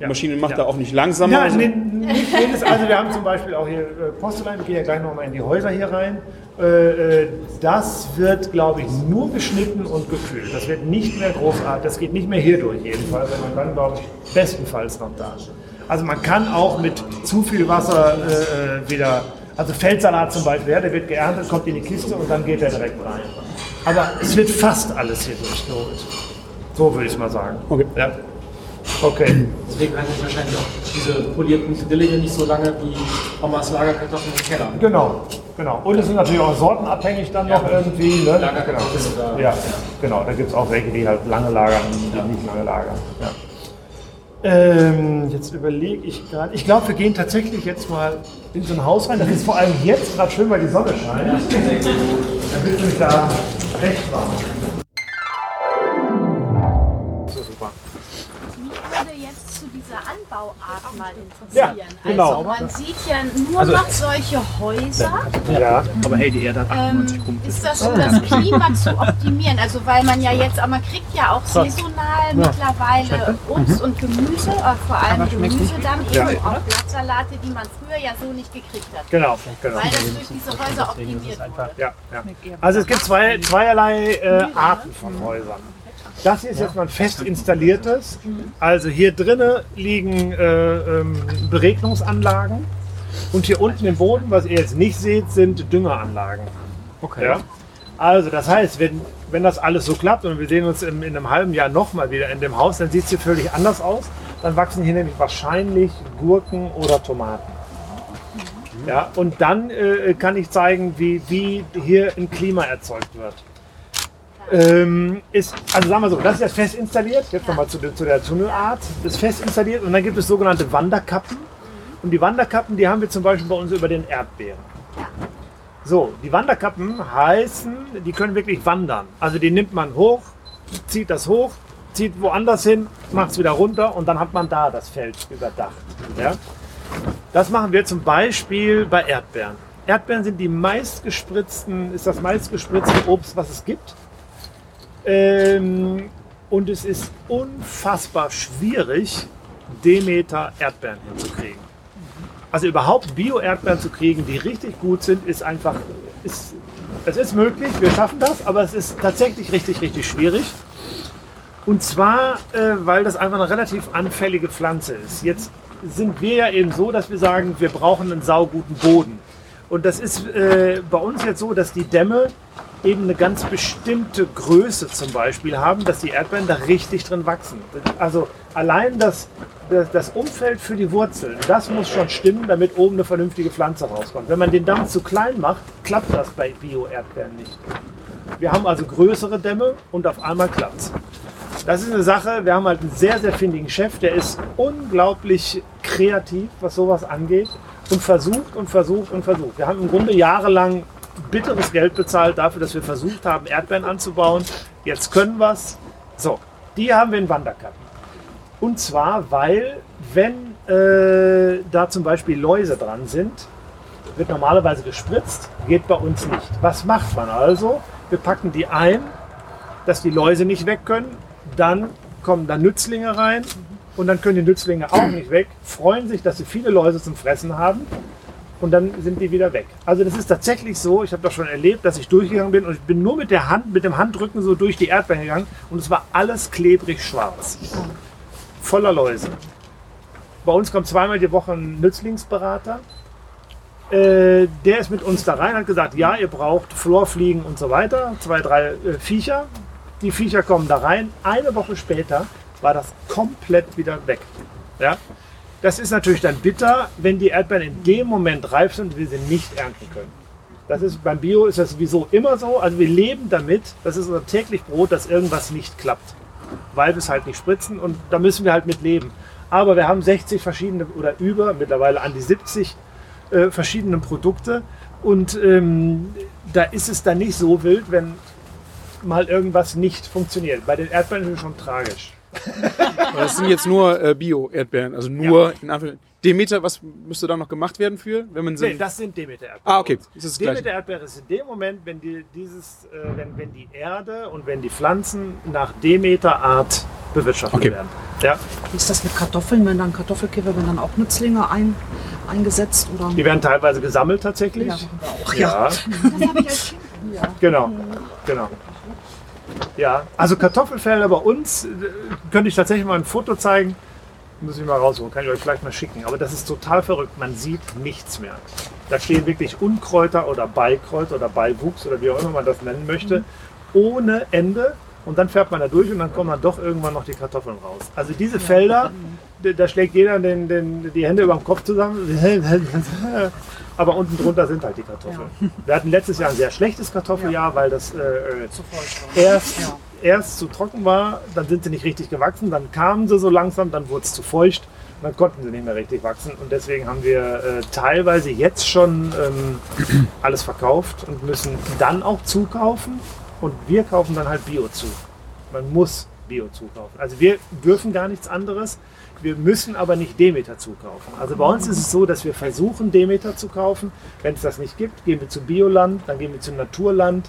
die. Maschine macht Ja. da auch nicht langsamer. Ja, also, nee, nicht jedes. Also wir haben zum Beispiel auch hier äh, Postelein, ich gehe ja gleich nochmal in die Häuser hier rein. Äh, äh, Das wird, glaube ich, nur geschnitten und gekühlt. Das wird nicht mehr großartig, das geht nicht mehr hier durch jedenfalls, sondern dann, glaube ich, bestenfalls noch da. Also man kann auch mit zu viel Wasser äh, äh, wieder, also Feldsalat zum Beispiel, ja, der wird geerntet, kommt in die Kiste und dann geht er direkt rein. Aber es wird fast alles hier durchgeholt. So würde ich es mal sagen. Okay. Ja. Okay. Deswegen halten sich wahrscheinlich auch diese polierten Dillinge nicht so lange wie Omas Lagerkartoffeln im Keller. Genau, genau. Und es sind natürlich auch sortenabhängig dann noch irgendwie. Ne? Lagerkartoffeln Genau. Ja, genau. Da gibt es auch welche, die halt lange lagern, die nicht lange lagern. Ja. Ähm, jetzt überlege ich gerade. Ich glaube, wir gehen tatsächlich jetzt mal in so ein Haus rein. Das ist vor allem jetzt gerade schön, weil die Sonne scheint. Dann wird nämlich da recht warm. Mal Ja, interessieren. genau. Also man sieht ja nur noch solche Häuser. Ja. aber hey, die Erde hat Ähm, 98 Punkte. ist das so, das Klima zu optimieren? Also weil man ja jetzt, aber man kriegt ja auch saisonal mittlerweile Obst und Gemüse, äh, vor allem Gemüse dann eben, auch Blattsalate, die man früher ja so nicht gekriegt hat. Genau, genau. Weil das durch diese Häuser optimiert wurde. Ja, ja. Also es gibt zwei, zweierlei äh, Arten von Häusern. Das hier ist jetzt mal ein fest installiertes. Also hier drinnen liegen äh, ähm, Beregnungsanlagen und hier unten im Boden, was ihr jetzt nicht seht, sind Düngeranlagen. Okay. Ja? Also das heißt, wenn, wenn das alles so klappt und wir sehen uns in, in einem halben Jahr nochmal wieder in dem Haus, dann sieht es hier völlig anders aus. Dann wachsen hier nämlich wahrscheinlich Gurken oder Tomaten. Ja, und dann äh, kann ich zeigen, wie, wie hier ein Klima erzeugt wird. Ähm, ist, also sagen wir so, das ist jetzt fest installiert. Jetzt nochmal zu, zu der Tunnelart. Das ist fest installiert und dann gibt es sogenannte Wanderkappen. Und die Wanderkappen, die haben wir zum Beispiel bei uns über den Erdbeeren. So, die Wanderkappen heißen, die können wirklich wandern. Also die nimmt man hoch, zieht das hoch, zieht woanders hin, macht es wieder runter und dann hat man da das Feld überdacht. Ja? Das machen wir zum Beispiel bei Erdbeeren. Erdbeeren sind die meistgespritzten, ist das meistgespritzte Obst, was es gibt. Ähm, und es ist unfassbar schwierig, Demeter Erdbeeren hinzukriegen. Also überhaupt Bio-Erdbeeren zu kriegen, die richtig gut sind, ist einfach, ist, es ist möglich, wir schaffen das, aber es ist tatsächlich richtig, richtig schwierig. Und zwar, äh, weil das einfach eine relativ anfällige Pflanze ist. Jetzt sind wir ja eben so, dass wir sagen, wir brauchen einen sauguten Boden. Und das ist äh, bei uns jetzt so, dass die Dämme eben eine ganz bestimmte Größe zum Beispiel haben, dass die Erdbeeren da richtig drin wachsen. Also allein das, das, das Umfeld für die Wurzeln, das muss schon stimmen, damit oben eine vernünftige Pflanze rauskommt. Wenn man den Damm zu klein macht, klappt das bei Bio-Erdbeeren nicht. Wir haben also größere Dämme und auf einmal klappt's. Das ist eine Sache, wir haben halt einen sehr, sehr findigen Chef, der ist unglaublich kreativ, was sowas angeht und versucht und versucht und versucht. Wir haben im Grunde jahrelang bitteres Geld bezahlt dafür, dass wir versucht haben, Erdbeeren anzubauen. Jetzt können wir es. So, die haben wir in Wanderkappen. Und zwar, weil, wenn äh, da zum Beispiel Läuse dran sind, wird normalerweise gespritzt, geht bei uns nicht. Was macht man also? Wir packen die ein, dass die Läuse nicht weg können. Dann kommen da Nützlinge rein und dann können die Nützlinge auch nicht weg, freuen sich, dass sie viele Läuse zum Fressen haben und dann sind die wieder weg. Also das ist tatsächlich so, ich habe das schon erlebt, dass ich durchgegangen bin und ich bin nur mit der Hand, mit dem Handrücken so durch die Erdbeeren gegangen und es war alles klebrig schwarz. Voller Läuse. Bei uns kommt zweimal die Woche ein Nützlingsberater. Äh, der ist mit uns da rein, hat gesagt, ja, ihr braucht Florfliegen und so weiter, zwei, drei äh, Viecher. Die Viecher kommen da rein. Eine Woche später war das komplett wieder weg. Ja? Das ist natürlich dann bitter, wenn die Erdbeeren in dem Moment reif sind und wir sie nicht ernten können. Das ist, beim Bio ist das sowieso immer so. Also wir leben damit, das ist unser täglich Brot, dass irgendwas nicht klappt. Weil wir es halt nicht spritzen und da müssen wir halt mit leben. Aber wir haben 60 verschiedene oder über, mittlerweile an die 70 äh, verschiedene Produkte. Und ähm, da ist es dann nicht so wild, wenn mal irgendwas nicht funktioniert. Bei den Erdbeeren ist es schon tragisch. Das sind jetzt nur äh, Bio-Erdbeeren, also nur in Anführungszeichen. Demeter, was müsste da noch gemacht werden für, wenn man Nee, das sind Demeter-Erdbeeren. Ah, okay. Ist das gleich. Demeter-Erdbeere ist in dem Moment, wenn, die, dieses, äh, wenn, wenn die Erde und wenn die Pflanzen nach Demeter-Art bewirtschaftet Okay. werden. Ja, Wie ist das mit Kartoffeln, wenn dann Kartoffelkäfer, wenn dann auch Nützlinge ein, eingesetzt oder? die werden teilweise gesammelt tatsächlich. Ja, auch, Ja, Das habe ich als Kind. genau, genau. Ja, also Kartoffelfelder bei uns, äh, könnte ich tatsächlich mal ein Foto zeigen. Muss ich mal rausholen, kann ich euch vielleicht mal schicken. Aber das ist total verrückt. Man sieht nichts mehr. Da stehen wirklich Unkräuter oder Beikräuter oder Beiwuchs oder wie auch immer man das nennen möchte, ohne Ende. Und dann fährt man da durch und dann kommen dann doch irgendwann noch die Kartoffeln raus. Also diese Felder, da- schlägt jeder den, den, die Hände über dem Kopf zusammen. Aber unten drunter sind halt die Kartoffeln. Wir hatten letztes Jahr ein sehr schlechtes Kartoffeljahr, weil das äh, äh, Zu war. erst, Ja. erst zu trocken war, dann sind sie nicht richtig gewachsen, dann kamen sie so langsam, dann wurde es zu feucht, dann konnten sie nicht mehr richtig wachsen und deswegen haben wir äh, teilweise jetzt schon ähm, alles verkauft und müssen dann auch zukaufen und wir kaufen dann halt Bio zu. Man muss Bio zukaufen. Also wir dürfen gar nichts anderes. Wir müssen aber nicht Demeter zukaufen. Also bei uns ist es so, dass wir versuchen, Demeter zu kaufen. Wenn es das nicht gibt, gehen wir zu Bioland, dann gehen wir zu Naturland.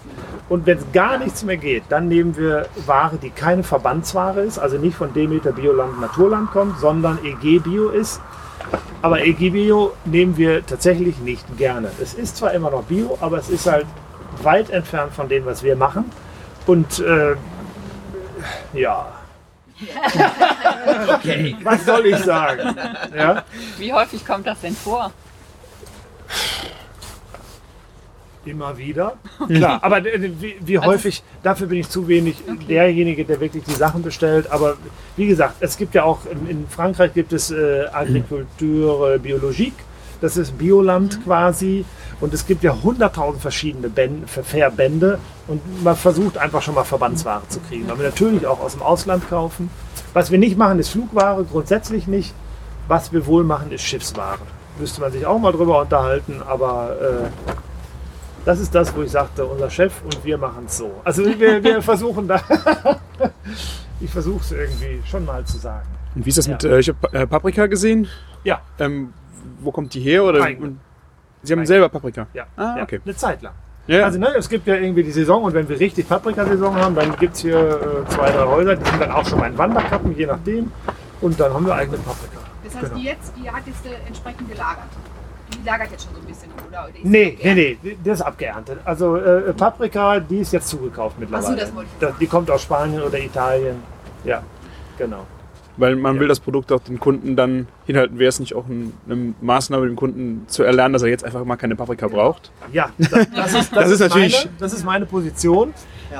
Und wenn es gar nichts mehr geht, dann nehmen wir Ware, die keine Verbandsware ist, also nicht von Demeter, Bioland, Naturland kommt, sondern EG Bio ist. Aber EG Bio nehmen wir tatsächlich nicht gerne. Es ist zwar immer noch Bio, aber es ist halt weit entfernt von dem, was wir machen. Und äh, ja. Was soll ich sagen? Ja? Wie häufig kommt das denn vor? Immer wieder. Klar, aber äh, wie, wie häufig, dafür bin ich zu wenig derjenige, der wirklich die Sachen bestellt. Aber wie gesagt, es gibt ja auch, in, in Frankreich gibt es äh, Agriculture Biologique, das ist Bioland quasi. Und es gibt ja hunderttausend verschiedene Ver- Verbände und man versucht einfach schon mal Verbandsware zu kriegen. Weil wir natürlich auch aus dem Ausland kaufen. Was wir nicht machen, ist Flugware, grundsätzlich nicht. Was wir wohl machen, ist Schiffsware. Müsste man sich auch mal drüber unterhalten, aber äh, das ist das, wo ich sagte, unser Chef und wir machen es so. Also wir, wir versuchen da, ich versuche es irgendwie schon mal zu sagen. Und wie ist das Ja. mit, äh, ich habe äh, Paprika gesehen. Ja, Ähm, wo kommt die her? Oder? Eigene. Sie haben Eigene. selber Paprika. ja, Ah, ja okay. eine Zeit lang. Ja. Also ne, es gibt ja irgendwie die Saison und wenn wir richtig Paprikasaison haben, dann gibt es hier äh, zwei, drei Häuser, die sind dann auch schon mal in Wanderkappen, je nachdem. Und dann haben wir eigene Paprika. Das heißt, Genau. die jetzt, die hat jetzt äh, entsprechend gelagert. Die lagert jetzt schon so ein bisschen, oder? Nee, nee, nee, das ist abgeerntet. Also äh, Paprika, die ist jetzt zugekauft mittlerweile. das wollte ich Das- Die kommt aus Spanien oder Italien. Ja, genau. Weil man Ja. will das Produkt auch den Kunden dann hinhalten. Wäre es nicht auch ein, eine Maßnahme, dem Kunden zu erlernen, dass er jetzt einfach mal keine Paprika braucht? Ja, das, das, ist, Das ist natürlich- Meine, das ist meine Position.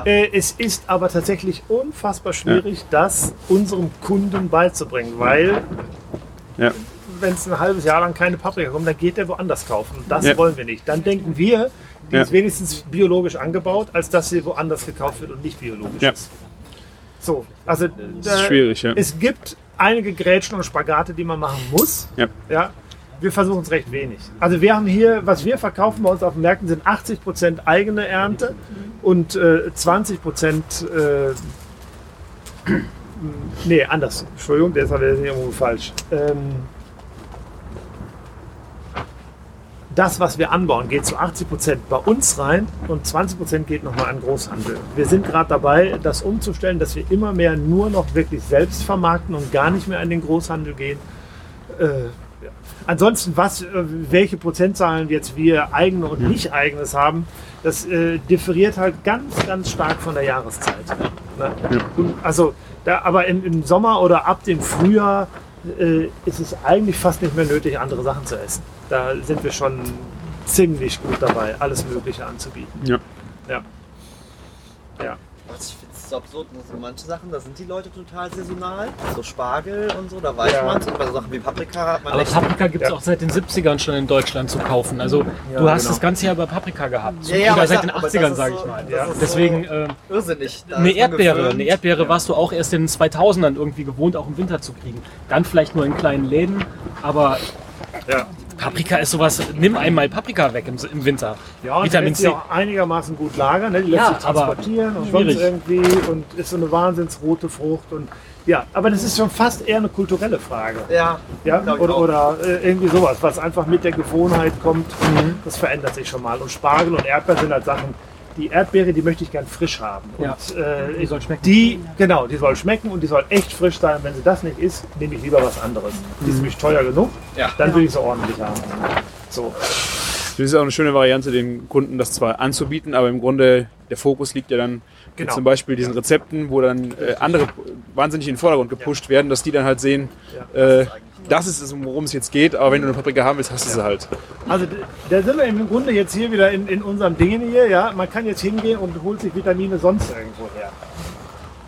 Äh, es ist aber tatsächlich unfassbar schwierig, das unserem Kunden beizubringen, weil Ja. wenn es ein halbes Jahr lang keine Paprika kommt, dann geht er woanders kaufen. Und das Ja. wollen wir nicht. Dann denken wir, die Ja. ist wenigstens biologisch angebaut, als dass sie woanders gekauft wird und nicht biologisch Ja. ist. So, also Das ist schwierig, ja. es gibt einige Grätschen und Spagate, die man machen muss. Ja. Ja, wir versuchen es recht wenig. Also wir haben hier, was wir verkaufen bei uns auf den Märkten, sind 80% eigene Ernte und äh, 20% äh, nee, anders. Entschuldigung, der ist aber irgendwo falsch. Ähm, das, was wir anbauen, geht zu 80% bei uns rein und 20% geht nochmal an Großhandel. Wir sind gerade dabei, das umzustellen, dass wir immer mehr nur noch wirklich selbst vermarkten und gar nicht mehr an den Großhandel gehen. Äh, ja. Ansonsten, was, äh, welche Prozentzahlen jetzt wir eigene und nicht eigenes haben, das äh, differiert halt ganz, ganz stark von der Jahreszeit. Ne? Und Also, da, aber im, im Sommer oder ab dem Frühjahr äh, ist es eigentlich fast nicht mehr nötig, andere Sachen zu essen. Da sind wir schon ziemlich gut dabei, alles Mögliche anzubieten. Ja. Ja. Ja. Ich so absurd, so manche Sachen, da sind die Leute total saisonal. So Spargel und so, da weiß Ja. man es. Bei so Sachen wie Paprika hat man Aber echt- Paprika gibt es auch seit den 70ern schon in Deutschland zu kaufen. Also Ja, du hast genau. das ganze Jahr über Paprika gehabt. Ja, ja, seit den sag- aber 80ern, das sage ist ich so- mal. das ist Deswegen so ähm, irrsinnig. Da eine ist Erdbeere. Eine Erdbeere warst du auch erst in den 2000ern irgendwie gewohnt, auch im Winter zu kriegen. Dann vielleicht nur in kleinen Läden, aber Paprika ist sowas, nimm einmal Paprika weg im, im Winter. Ja, und Vitamin C. auch einigermaßen gut lagern. Ne? Die lässt Ja, sich aber transportieren und schwierig. sonst irgendwie und ist so eine wahnsinnsrote Frucht. Und, ja, aber das ist schon fast eher eine kulturelle Frage. Ja, Ja, oder, oder äh, irgendwie sowas, was einfach mit der Gewohnheit kommt. Mhm. Das verändert sich schon mal. Und Spargel und Erdbeer sind halt Sachen, die Erdbeere, die möchte ich gern frisch haben. Ja. Und, äh, Die soll schmecken. Die, genau, die soll schmecken und die soll echt frisch sein. Wenn sie das nicht ist, nehme ich lieber was anderes. Die ist nämlich teuer genug, Ja. dann will ich sie ordentlich haben. So. Das ist auch eine schöne Variante, den Kunden das zwar anzubieten, aber im Grunde der Fokus liegt ja dann Genau. zum Beispiel diesen Rezepten, wo dann äh, andere wahnsinnig in den Vordergrund gepusht werden, dass die dann halt sehen, äh, das ist es, worum es jetzt geht, aber wenn du eine Paprika haben willst, hast du sie halt. Also da sind wir im Grunde jetzt hier wieder in, in unserem Ding hier. Ja? Man kann jetzt hingehen und holt sich Vitamine sonst irgendwo her.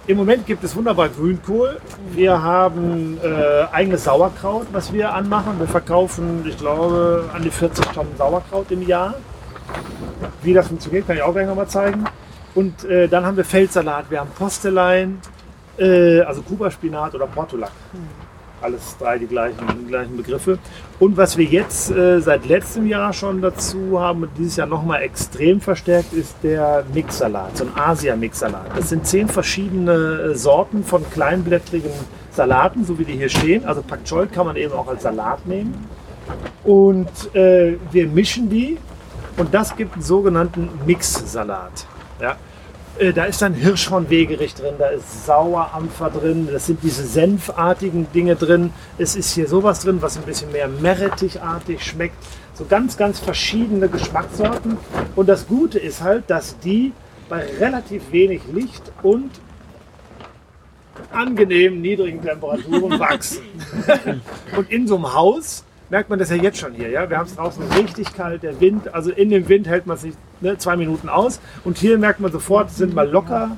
Im Moment gibt es wunderbar Grünkohl. Wir haben äh, eigenes Sauerkraut, was wir anmachen. Wir verkaufen, ich glaube, an die 40 Tonnen Sauerkraut im Jahr. Wie das funktioniert, kann ich auch gleich nochmal zeigen. Und äh, dann haben wir Feldsalat, wir haben Postelein, äh, also Kuba-Spinat oder Portulak. Alles drei die gleichen, die gleichen Begriffe. Und was wir jetzt äh, seit letztem Jahr schon dazu haben und dieses Jahr nochmal extrem verstärkt, ist der Mixsalat, so ein Asia-Mixsalat. Das sind zehn verschiedene äh, Sorten von kleinblättrigen Salaten, so wie die hier stehen. Also Pak Choi kann man eben auch als Salat nehmen. Und äh, wir mischen die und das gibt einen sogenannten Mixsalat. Ja. Äh, Da ist dann Hirschhornwegerich drin, da ist Sauerampfer drin, das sind diese senfartigen Dinge drin. Es ist hier sowas drin, was ein bisschen mehr meerrettichartig schmeckt. So ganz, ganz verschiedene Geschmackssorten. Und das Gute ist halt, dass die bei relativ wenig Licht und angenehm niedrigen Temperaturen wachsen. und in so einem Haus merkt man das ja jetzt schon hier. Ja? Wir haben es draußen richtig kalt, der Wind, also in dem Wind hält man sich ne, zwei Minuten aus. Und hier merkt man sofort, es sind mal locker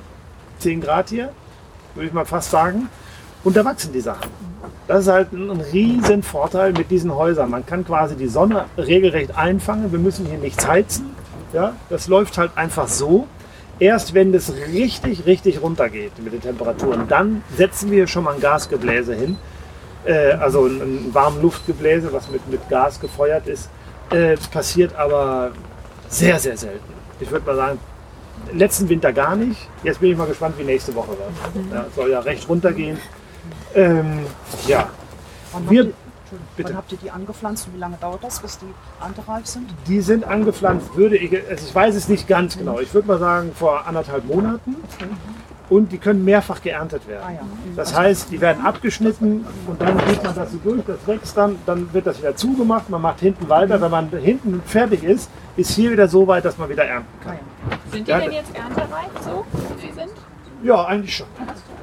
10 Grad hier, würde ich mal fast sagen. Und da wachsen die Sachen. Das ist halt ein riesen Vorteil mit diesen Häusern. Man kann quasi die Sonne regelrecht einfangen. Wir müssen hier nichts heizen. Ja? Das läuft halt einfach so. Erst wenn das richtig, richtig runtergeht mit den Temperaturen, dann setzen wir schon mal ein Gasgebläse hin. Äh, also ein, ein warmes Luftgebläse, was mit, mit Gas gefeuert ist. Äh, passiert aber sehr, sehr selten. Ich würde mal sagen, letzten Winter gar nicht. Jetzt bin ich mal gespannt, wie nächste Woche wird. Ja, soll ja recht runtergehen. Ähm, ja, Wann, Wir- habt, ihr, bitte. wann habt ihr die angepflanzt und wie lange dauert das, bis die erntereif sind? die sind angepflanzt, würde ich, also ich weiß es nicht ganz genau. Ich würde mal sagen, vor anderthalb Monaten. Und die können mehrfach geerntet werden. Ah ja. Das heißt, die werden abgeschnitten und dann geht man das so durch, das wächst dann, dann wird das wieder zugemacht, man macht hinten weiter. Wenn man hinten fertig ist, ist hier wieder so weit, dass man wieder ernten kann. Sind die Ja, denn jetzt erntereif so, wie sie sind? Ja, eigentlich schon.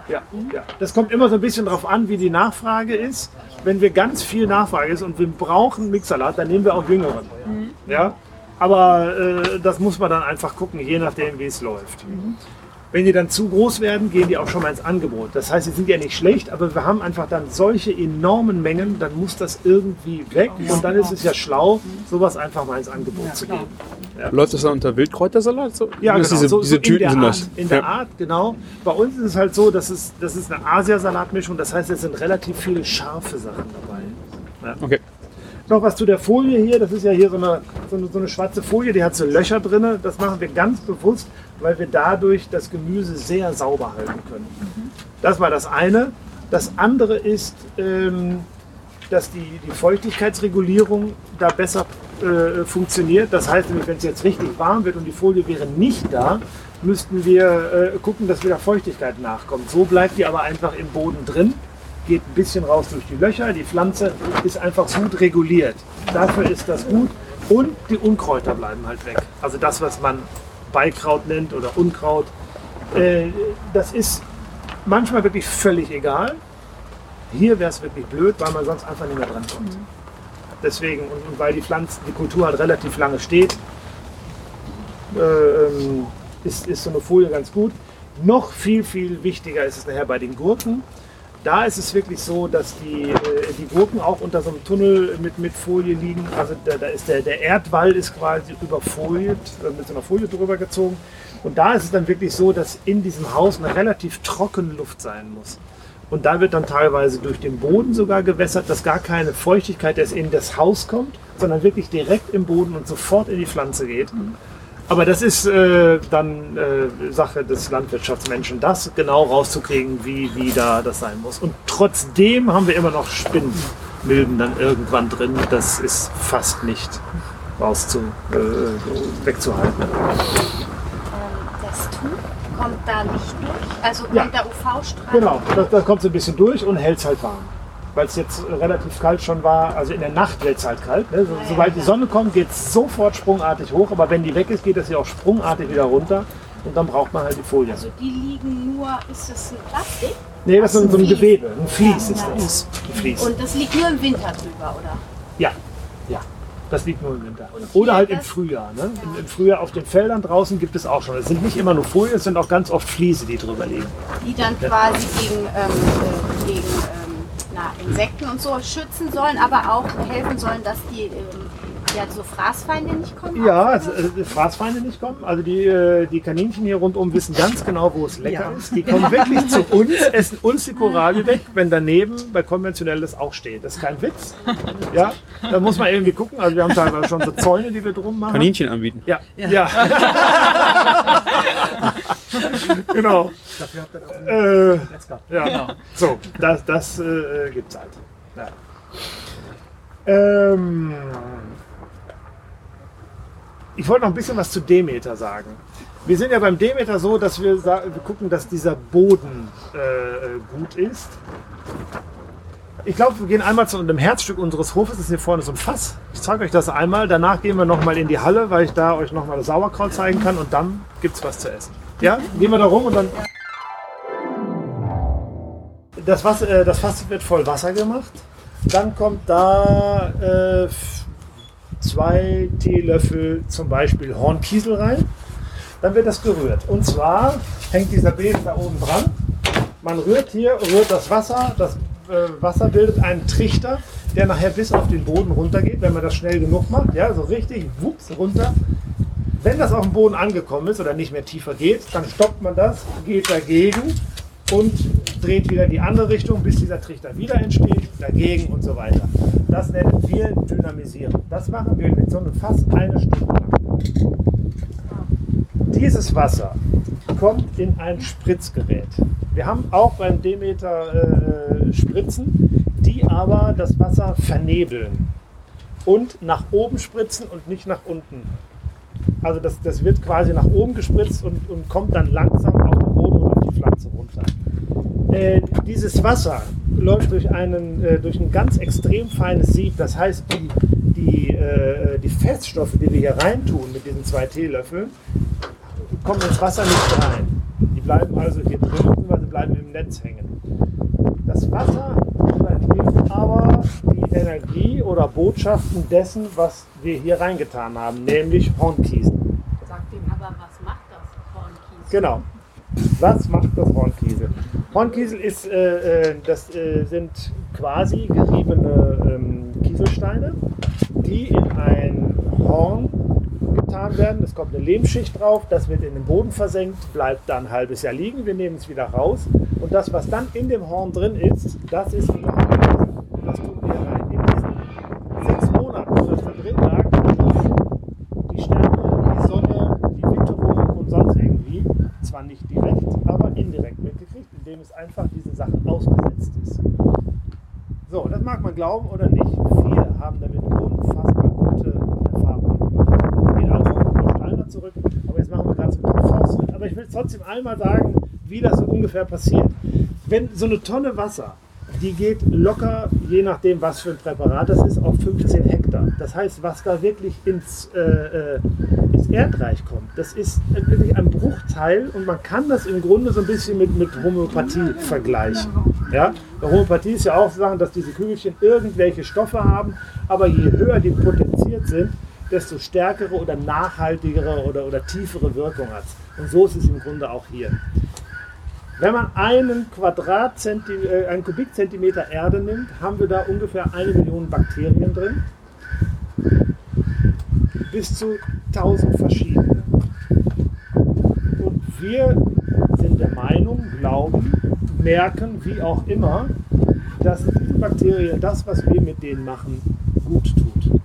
Ja, ja. Das kommt immer so ein bisschen darauf an, wie die Nachfrage ist. Wenn wir ganz viel Nachfrage ist und wir brauchen Mixsalat, dann nehmen wir auch jüngeren. Ja? Aber äh, das muss man dann einfach gucken, je nachdem, wie es läuft. Wenn die dann zu groß werden, gehen die auch schon mal ins Angebot. Das heißt, sie sind ja nicht schlecht, aber wir haben einfach dann solche enormen Mengen, dann muss das irgendwie weg. Und dann ist es ja schlau, sowas einfach mal ins Angebot zu geben. Ja. Läuft das dann unter Wildkräutersalat? So? Ja, Das genau. Diese, so, diese so in Tüten der sind Art, das. In der Ja. Art, genau. Bei uns ist es halt so, dass es, das ist eine Asiasalatmischung. Das heißt, es sind relativ viele scharfe Sachen dabei. Ja. Okay. Noch was zu der Folie hier. Das ist ja hier so eine, so eine, so eine schwarze Folie, die hat so Löcher drin. Das machen wir ganz bewusst, weil wir dadurch das Gemüse sehr sauber halten können. Das war das eine. Das andere ist, ähm, dass die, die Feuchtigkeitsregulierung da besser äh, funktioniert. Das heißt, wenn es jetzt richtig warm wird und die Folie wäre nicht da, müssten wir äh, gucken, dass wieder Feuchtigkeit nachkommt. So bleibt die aber einfach im Boden drin, geht ein bisschen raus durch die Löcher. Die Pflanze ist einfach gut reguliert. Dafür ist das gut. Und die Unkräuter bleiben halt weg. Also das, was man Beikraut nennt oder Unkraut. Äh, das ist manchmal wirklich völlig egal. Hier wäre es wirklich blöd, weil man sonst einfach nicht mehr dran kommt. Deswegen, und, weil die Pflanze, die Kultur halt relativ lange steht, äh, ähm, ist, ist so eine Folie ganz gut. Noch viel, viel wichtiger ist es nachher bei den Gurken. Da ist es wirklich so, dass die, äh, die Gurken auch unter so einem Tunnel mit, mit Folie liegen. Also da, da ist der, der Erdwall ist quasi überfoliert, äh, mit so einer Folie drüber gezogen. Und da ist es dann wirklich so, dass in diesem Haus eine relativ trockene Luft sein muss. Und da wird dann teilweise durch den Boden sogar gewässert, dass gar keine Feuchtigkeit erst in das Haus kommt, sondern wirklich direkt im Boden und sofort in die Pflanze geht. Aber das ist äh, dann äh, Sache des Landwirtschaftsmenschen, das genau rauszukriegen, wie, wie da das sein muss. Und trotzdem haben wir immer noch Spinnmilben dann irgendwann drin. Das ist fast nicht rauszu, äh, wegzuhalten. Ähm, das Tuch kommt da nicht durch, also kommt Ja. der UV-Strahl. Genau, da, da kommt es ein bisschen durch und hält es halt warm. Weil es jetzt relativ kalt schon war, also in der Nacht wird es halt kalt. Ne? So, sobald die Sonne kommt, geht es sofort sprungartig hoch, aber wenn die weg ist, geht es ja auch sprungartig wieder runter und dann braucht man halt die Folie. Also die liegen nur, ist das ein Plastik? Nee, das ist so ein. Gewebe, ein Vlies Ja, ist ja. das. Ein Vlies. Und das liegt nur im Winter drüber, oder? Ja, ja. Das liegt nur im Winter. Oder halt im Frühjahr. Ne? Im, Im Frühjahr auf den Feldern draußen gibt es auch schon. Es sind nicht immer nur Folien, es sind auch ganz oft Fliese, die drüber liegen. Die dann Ja. quasi gegen, ähm, äh, gegen ähm, Insekten und so schützen sollen, aber auch helfen sollen, dass die, ähm, ja, so Fraßfeinde nicht kommen. Ja, also, äh, Fraßfeinde nicht kommen. Also die, äh, die Kaninchen hier rundum wissen ganz genau, wo es lecker Ja. ist. Die kommen wirklich zu uns, essen uns die Koralie weg, wenn daneben bei konventionelles auch steht. Das ist kein Witz. Ja, da muss man irgendwie gucken. Also wir haben teilweise schon so Zäune, die wir drum machen. Kaninchen anbieten. Ja, ja. genau. Äh, ja, so, das, das äh, gibt es halt. Ja. Ähm, ich wollte noch ein bisschen was zu Demeter sagen. Wir sind ja beim Demeter so, dass wir, wir gucken, dass dieser Boden äh, gut ist. Ich glaube, wir gehen einmal zu einem Herzstück unseres Hofes. Das ist hier vorne so ein Fass. Ich zeige euch das einmal. Danach gehen wir nochmal in die Halle, weil ich da euch nochmal das Sauerkraut zeigen kann. Und dann gibt es was zu essen. Ja, gehen wir da rum und dann... Das, Wasser, äh, das Fass wird voll Wasser gemacht. Dann kommt da äh, zwei Teelöffel zum Beispiel Hornkiesel rein. Dann wird das gerührt. Und zwar hängt dieser Besen da oben dran. Man rührt hier, rührt das Wasser. Das äh, Wasser bildet einen Trichter, der nachher bis auf den Boden runtergeht, wenn man das schnell genug macht. Ja, so richtig wups runter. Wenn das auf dem Boden angekommen ist oder nicht mehr tiefer geht, dann stoppt man das, geht dagegen und dreht wieder in die andere Richtung, bis dieser Trichter wieder entsteht, dagegen und so weiter. Das nennen wir Dynamisieren. Das machen wir mit so einem Fass eine Stunde lang. Dieses Wasser kommt in ein Spritzgerät. Wir haben auch beim Demeter äh, Spritzen, die aber das Wasser vernebeln und nach oben spritzen und nicht nach unten. Also das, das wird quasi nach oben gespritzt und, und kommt dann langsam auf den Boden und auf die Pflanze runter. Äh, dieses Wasser läuft durch, einen, äh, durch ein ganz extrem feines Sieb. Das heißt, die, die, äh, die Feststoffe, die wir hier reintun mit diesen zwei Teelöffeln, kommen ins Wasser nicht rein. Die bleiben also hier drin, beziehungsweise bleiben im Netz hängen. Das Wasser übernimmt aber die Energie oder Botschaften dessen, was wir hier reingetan haben, nämlich Hornkiesel. Sagt ihm aber, was macht das Hornkiesel? Genau. Was macht das Hornkiesel? Hornkiesel ist, äh, äh, das äh, sind quasi geriebene ähm, Kieselsteine, die in ein Horn getan werden. Es kommt eine Lehmschicht drauf, das wird in den Boden versenkt, bleibt dann ein halbes Jahr liegen. Wir nehmen es wieder raus. Und das, was dann in dem Horn drin ist, das ist unser Hornkiesel. Das tun wir rein. In diesen sechs Monaten, wo das da drin lag, hat die Sterne, die Sonne, die Witterung und sonst irgendwie, zwar nicht direkt, aber indirekt mitgekriegt, indem es einfach diese Sachen ausgesetzt ist. So, das mag man glauben oder nicht. Wir haben damit unfassbar gute Erfahrungen gemacht. Das geht alles auf den Steiner zurück, aber jetzt machen wir gerade so einen Fortschritt. Aber ich will trotzdem einmal sagen, wie das so ungefähr passiert. Wenn so eine Tonne Wasser, die geht locker, je nachdem was für ein Präparat das ist, auf 15 Hektar. Das heißt, was da wirklich ins, äh, äh, ins Erdreich kommt, das ist wirklich ein Bruchteil und man kann das im Grunde so ein bisschen mit, mit Homöopathie vergleichen. Ja? Homöopathie ist ja auch sagen, dass diese Kügelchen irgendwelche Stoffe haben, aber je höher die potenziert sind, desto stärkere oder nachhaltigere oder, oder tiefere Wirkung hat Und so ist es im Grunde auch hier. Wenn man einen Quadratzenti äh, einen Kubikzentimeter Erde nimmt, haben wir da ungefähr eine Million Bakterien drin. Bis zu 1000 verschiedene. Und wir sind der Meinung, glauben, merken, wie auch immer, dass diese Bakterien das, was wir mit denen machen, gut tut.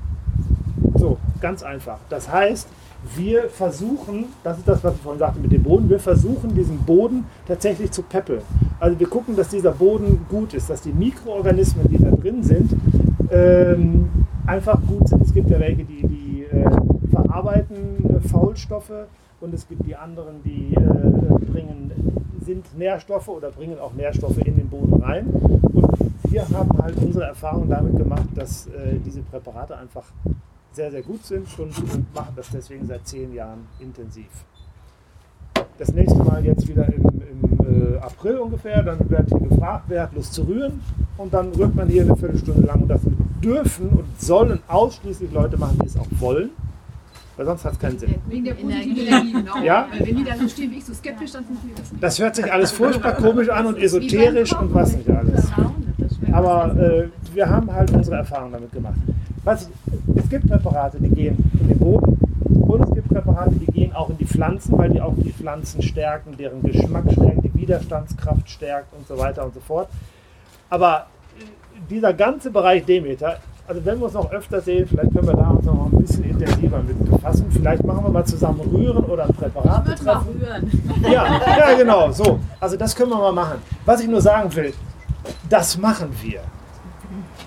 So, ganz einfach. Das heißt, wir versuchen, das ist das, was ich vorhin sagte mit dem Boden, wir versuchen diesen Boden tatsächlich zu peppeln. Also wir gucken, dass dieser Boden gut ist, dass die Mikroorganismen, die da drin sind, ähm, einfach gut sind. Es gibt ja welche, die, die äh, verarbeiten äh, Faulstoffe und es gibt die anderen, die äh, bringen, sind Nährstoffe oder bringen auch Nährstoffe in den Boden rein. Und wir haben halt unsere Erfahrung damit gemacht, dass äh, diese Präparate einfach sehr, sehr gut sind und, und machen das deswegen seit zehn Jahren intensiv. Das nächste Mal jetzt wieder im, im äh, April ungefähr, dann wird hier gefragt, wer hat Lust zu rühren und dann rührt man hier eine Viertelstunde lang und das dürfen und sollen ausschließlich Leute machen, die es auch wollen, weil sonst hat es keinen Sinn. Wegen der positiven Energie, genau. Ja? Weil wenn die da so stehen wie ich so skeptisch, dann funktioniert das nicht. Das hört sich alles furchtbar komisch an und esoterisch und was nicht alles. Aber äh, wir haben halt unsere Erfahrungen damit gemacht. Was, es gibt Präparate, die gehen in den Boden und es gibt Präparate, die gehen auch in die Pflanzen, weil die auch die Pflanzen stärken, deren Geschmack stärken, die Widerstandskraft stärkt und so weiter und so fort. Aber dieser ganze Bereich Demeter, also wenn wir uns noch öfter sehen, vielleicht können wir da uns noch ein bisschen intensiver mit befassen. Vielleicht machen wir mal zusammen rühren oder ein Präparat Ich würde mal rühren. Ja, ja, genau, so. Also das können wir mal machen. Was ich nur sagen will, das machen wir.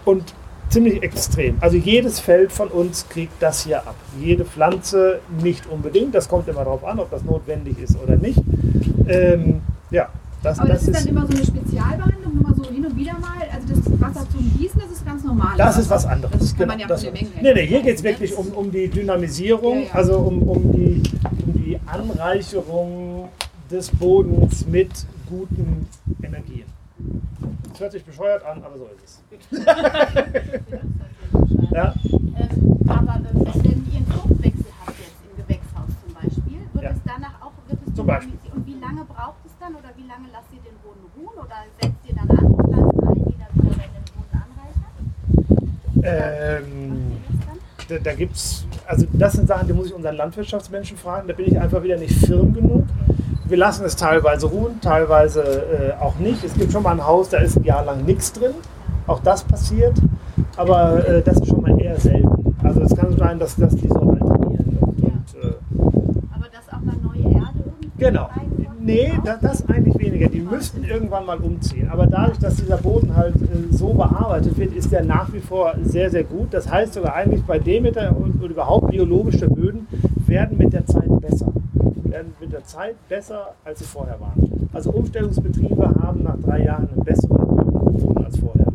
Und ziemlich extrem. Also jedes Feld von uns kriegt das hier ab. Jede Pflanze nicht unbedingt. Das kommt immer darauf an, ob das notwendig ist oder nicht. Ähm, ja, das, Aber das, das ist dann immer so eine Spezialbehandlung, mal so hin und wieder mal. Also das Wasser zum Gießen, das ist ganz normal. das ist was anderes. Das kann Genau, man ja das, von der Menge nee, nee, hier geht es wirklich um, um die Dynamisierung, Ja, ja. also um, um, die, um die Anreicherung des Bodens mit guten Energien. Das hört sich bescheuert an, aber so ist es. ja? Ähm, aber wenn ihr einen Fruchtwechsel habt jetzt im Gewächshaus zum Beispiel, wird Ja. es danach auch wird es Zum Beispiel. dynamisiert? Und wie lange braucht es dann oder wie lange lasst ihr den Boden ruhen oder setzt ihr dann andere Pflanzen ein, die dann wieder den Boden anreichern? Ähm, da, da gibt es, also das sind Sachen, die muss ich unseren Landwirtschaftsmenschen fragen. Da bin ich einfach wieder nicht firm genug. Wir lassen es teilweise ruhen, teilweise äh, auch nicht. Es gibt schon mal ein Haus, da ist ein Jahr lang nichts drin. Auch das passiert. Aber äh, das ist schon mal eher selten. Also es kann sein, dass, dass die so alternieren. Und, und, äh, Aber dass auch mal neue Erde irgendwie Genau. reinkommt? Nee, da, das eigentlich weniger. Die müssten irgendwann mal umziehen. Aber dadurch, dass dieser Boden halt äh, so bearbeitet wird, ist der nach wie vor sehr, sehr gut. Das heißt sogar eigentlich bei Demeter und, und überhaupt biologische Böden werden mit der Zeit besser. Werden mit der Zeit besser, als sie vorher waren. Also Umstellungsbetriebe haben nach drei Jahren einen besseren Boden als vorher.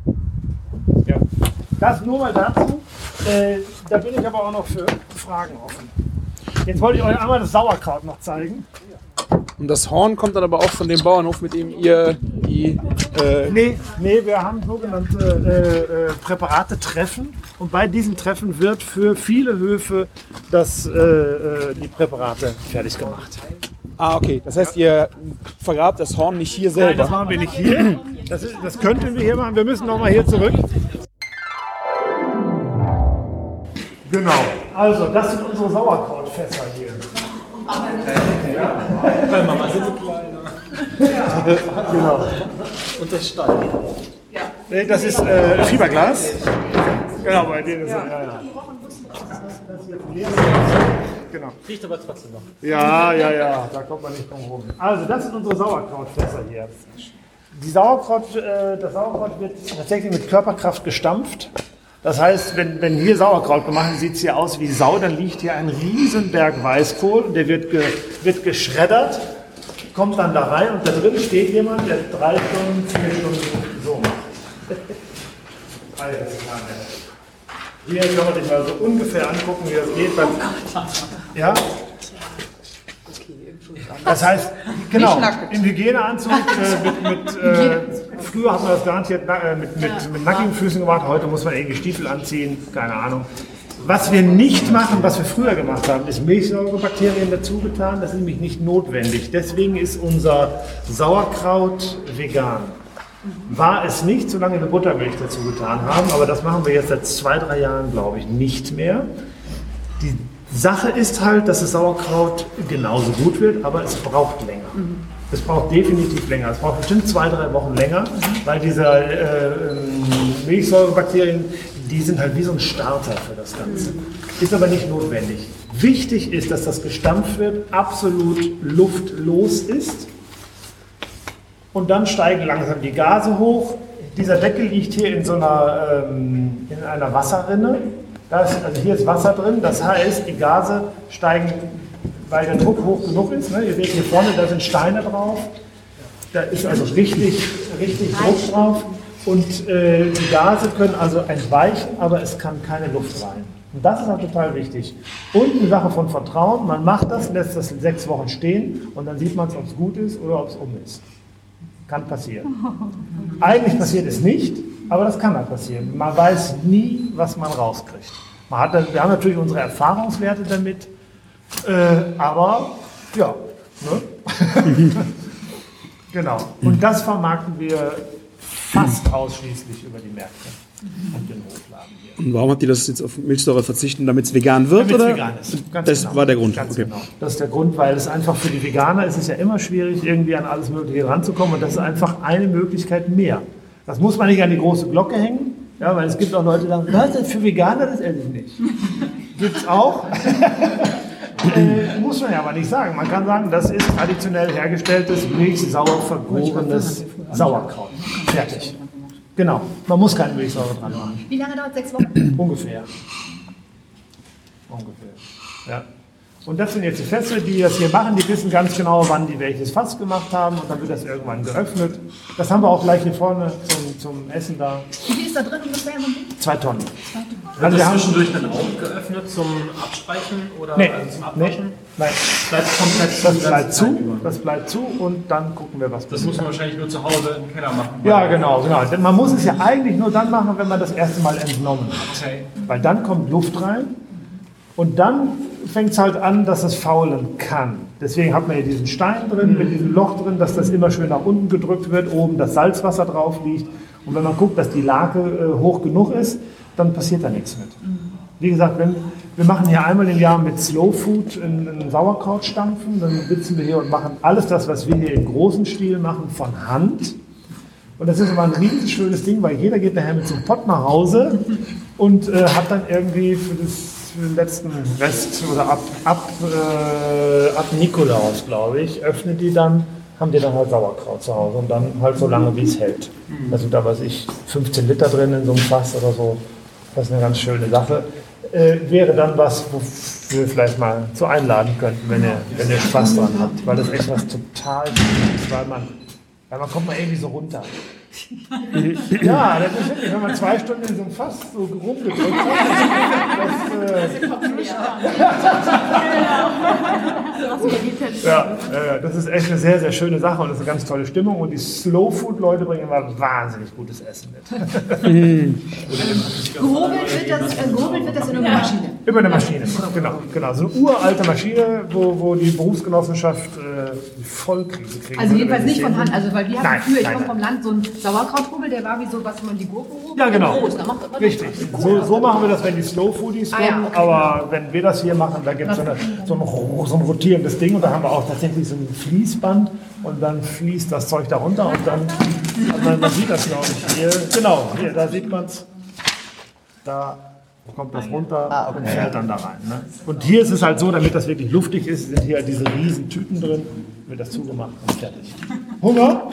Ja. Das nur mal dazu. Äh, da bin ich aber auch noch für Fragen offen. Jetzt wollte ich euch einmal das Sauerkraut noch zeigen. Und das Horn kommt dann aber auch von dem Bauernhof, mit dem ihr die. Äh, Nee, nee, wir haben sogenannte äh, äh, Präparate-Treffen und bei diesen Treffen wird für viele Höfe das, äh, äh, die Präparate fertig gemacht. Ah, okay. Das heißt, ihr vergrabt das Horn nicht hier Nein, selber. das machen wir nicht hier. Das, ist, das könnten wir hier machen. Wir müssen nochmal hier zurück. Genau. Also, das sind unsere Sauerkrautfässer hier. Weil Mama sind so kleiner. Genau. Und das Stall. Nee, Das ist äh, Fiberglas. Genau, bei denen ist ja. Ja, ja. Genau. Riecht aber trotzdem noch. Ja, ja, ja, da kommt man nicht drum rum. Also, das sind unsere Sauerkrautfässer hier. Die Sauerkraut, äh, das Sauerkraut wird tatsächlich mit Körperkraft gestampft. Das heißt, wenn, wenn hier Sauerkraut gemacht wird, sieht es hier aus wie Sau, dann liegt hier ein Riesenberg Weißkohl und der wird, ge, wird geschreddert, kommt dann da rein und da drin steht jemand, der drei Stunden, vier Stunden so macht. Hier kann man sich mal so ungefähr angucken, wie das geht. Beim, ja? Das heißt, genau, im Hygieneanzug äh, mit, mit äh, früher hat man das garantiert äh, mit, mit, mit nackigen Füßen gemacht, heute muss man irgendwie Stiefel anziehen, keine Ahnung. Was wir nicht machen, was wir früher gemacht haben, ist Milchsäurebakterien dazu getan. Das ist nämlich nicht notwendig. Deswegen ist unser Sauerkraut vegan. War es nicht, solange wir Buttermilch dazu getan haben, aber das machen wir jetzt seit zwei, drei Jahren, glaube ich, nicht mehr. Die Sache ist halt, dass das Sauerkraut genauso gut wird, aber es braucht länger. Es braucht definitiv länger. Es braucht bestimmt zwei, drei Wochen länger, weil diese äh, ähm, Milchsäurebakterien, die sind halt wie so ein Starter für das Ganze. Ist aber nicht notwendig. Wichtig ist, dass das gestampft wird, absolut luftlos ist. Und dann steigen langsam die Gase hoch. Dieser Deckel liegt hier in so einer, ähm, in einer Wasserrinne. Da ist, also hier ist Wasser drin. Das heißt, die Gase steigen, weil der Druck hoch genug ist. Ne? Ihr seht hier vorne, da sind Steine drauf. Da ist also richtig, richtig Druck drauf. Und äh, die Gase können also entweichen, aber es kann keine Luft rein. Und das ist halt total wichtig. Und eine Sache von Vertrauen. Man macht das, lässt das sechs Wochen stehen und dann sieht man es, ob es gut ist oder ob es um ist. Kann passieren. Eigentlich passiert es nicht, aber das kann halt passieren. Man weiß nie, was man rauskriegt. Man hat, dann- wir haben natürlich unsere Erfahrungswerte damit, äh, aber ja. Ne? genau. Und das vermarkten wir fast ausschließlich über die Märkte und den Hofladen hier. Und warum habt ihr das jetzt auf Milchsäure verzichten, damit es vegan wird? Damit's oder? vegan ist. Ganz das genau. war der Grund. Ganz okay. genau. Das ist der Grund, weil es einfach für die Veganer ist es ja immer schwierig, irgendwie an alles Mögliche ranzukommen. Und das ist einfach eine Möglichkeit mehr. Das muss man nicht an die große Glocke hängen, ja, weil es gibt auch Leute, die sagen, was, das ist für Veganer, das esse ich nicht. Gibt es auch. äh, muss man ja aber nicht sagen. Man kann sagen, das ist traditionell hergestelltes, milchsauer vergorenes Sauerkraut. Fertig. Genau. Man muss keine Milchsäure dran machen. Wie lange dauert sechs Wochen? Ungefähr. Ungefähr. Ja. Und das sind jetzt die Fässer, die das hier machen. Die wissen ganz genau, wann die welches Fass gemacht haben. Und dann wird das irgendwann geöffnet. Das haben wir auch gleich hier vorne zum, zum Essen da. Wie viel ist da drin ungefähr? So ein Zwei Tonnen. Wird Also wir das haben- zwischendurch dann auch geöffnet zum Abspeichen oder Nee, also zum nee, Abwaschen? nein. Bleibt komplett zu, Das bleibt zu, über. das bleibt zu und dann gucken wir, was Das muss man wahrscheinlich nur zu Hause im Keller machen. Ja, genau, genau. Denn man muss es ja eigentlich nur dann machen, wenn man das erste Mal entnommen hat. Okay. Weil dann kommt Luft rein und dann fängt es halt an, dass es faulen kann. Deswegen hat man hier diesen Stein drin, mit diesem Loch drin, dass das immer schön nach unten gedrückt wird, oben das Salzwasser drauf liegt. Und wenn man guckt, dass die Lake äh, hoch genug ist, dann passiert da nichts mit. Wie gesagt, wenn, wir machen hier einmal im Jahr mit Slow Food einen Sauerkraut stampfen, dann sitzen wir hier und machen alles das, was wir hier im großen Stil machen, von Hand. Und das ist immer ein riesig schönes Ding, weil jeder geht nachher mit so einem Pott nach Hause und äh, hat dann irgendwie für, das, letzten Rest oder ab, ab, äh, ab Nikolaus, glaube ich, öffnet die dann, haben die dann halt Sauerkraut zu Hause und dann halt so lange, wie es hält. Da sind da, weiß ich, 15 Liter drin in so einem Fass oder so. Das ist eine ganz schöne Sache. Äh, wäre dann was, wo wir vielleicht mal zu einladen könnten, wenn ihr, wenn ihr Spaß dran habt. Weil das echt was total Schönes ist, weil man, weil man kommt mal irgendwie so runter. Ja, das ist wirklich, wenn man zwei Stunden in so einem Fass so rumgedrückt hat. Das, äh, ja, das ist echt eine sehr, sehr schöne Sache und das ist eine ganz tolle Stimmung. Und die Slow Food Leute bringen immer wahnsinnig gutes Essen mit. Gehobelt wird das, äh, gehobelt wird das in einer Maschine. Über eine Maschine, genau. genau. So eine uralte Maschine, wo, wo die Berufsgenossenschaft äh, die Vollkrise kriegt. Also jedenfalls nicht von Hand, also weil wir Nein, hatten früher, ich nein, komme nein. vom Land, so ein Sauerkrauthobel, der war wie so, was man die Gurke holt. Ja, genau. Groß, da macht man Richtig. So, so machen wir das, wenn die Slow Foodies Ah, ja, kommen. okay. Aber wenn wir das hier machen, da gibt es so, so, ein, ro- so ein rotierendes Ding und da haben wir auch tatsächlich so ein Fließband und dann fließt das Zeug da runter und dann, man, man sieht das, glaube ich. Hier, genau, hier, da sieht man es. Da kommt das runter und fällt dann da rein. Ne? Und hier ist es halt so, damit das wirklich luftig ist, sind hier diese riesen Tüten drin, wird das zugemacht und fertig. Hunger?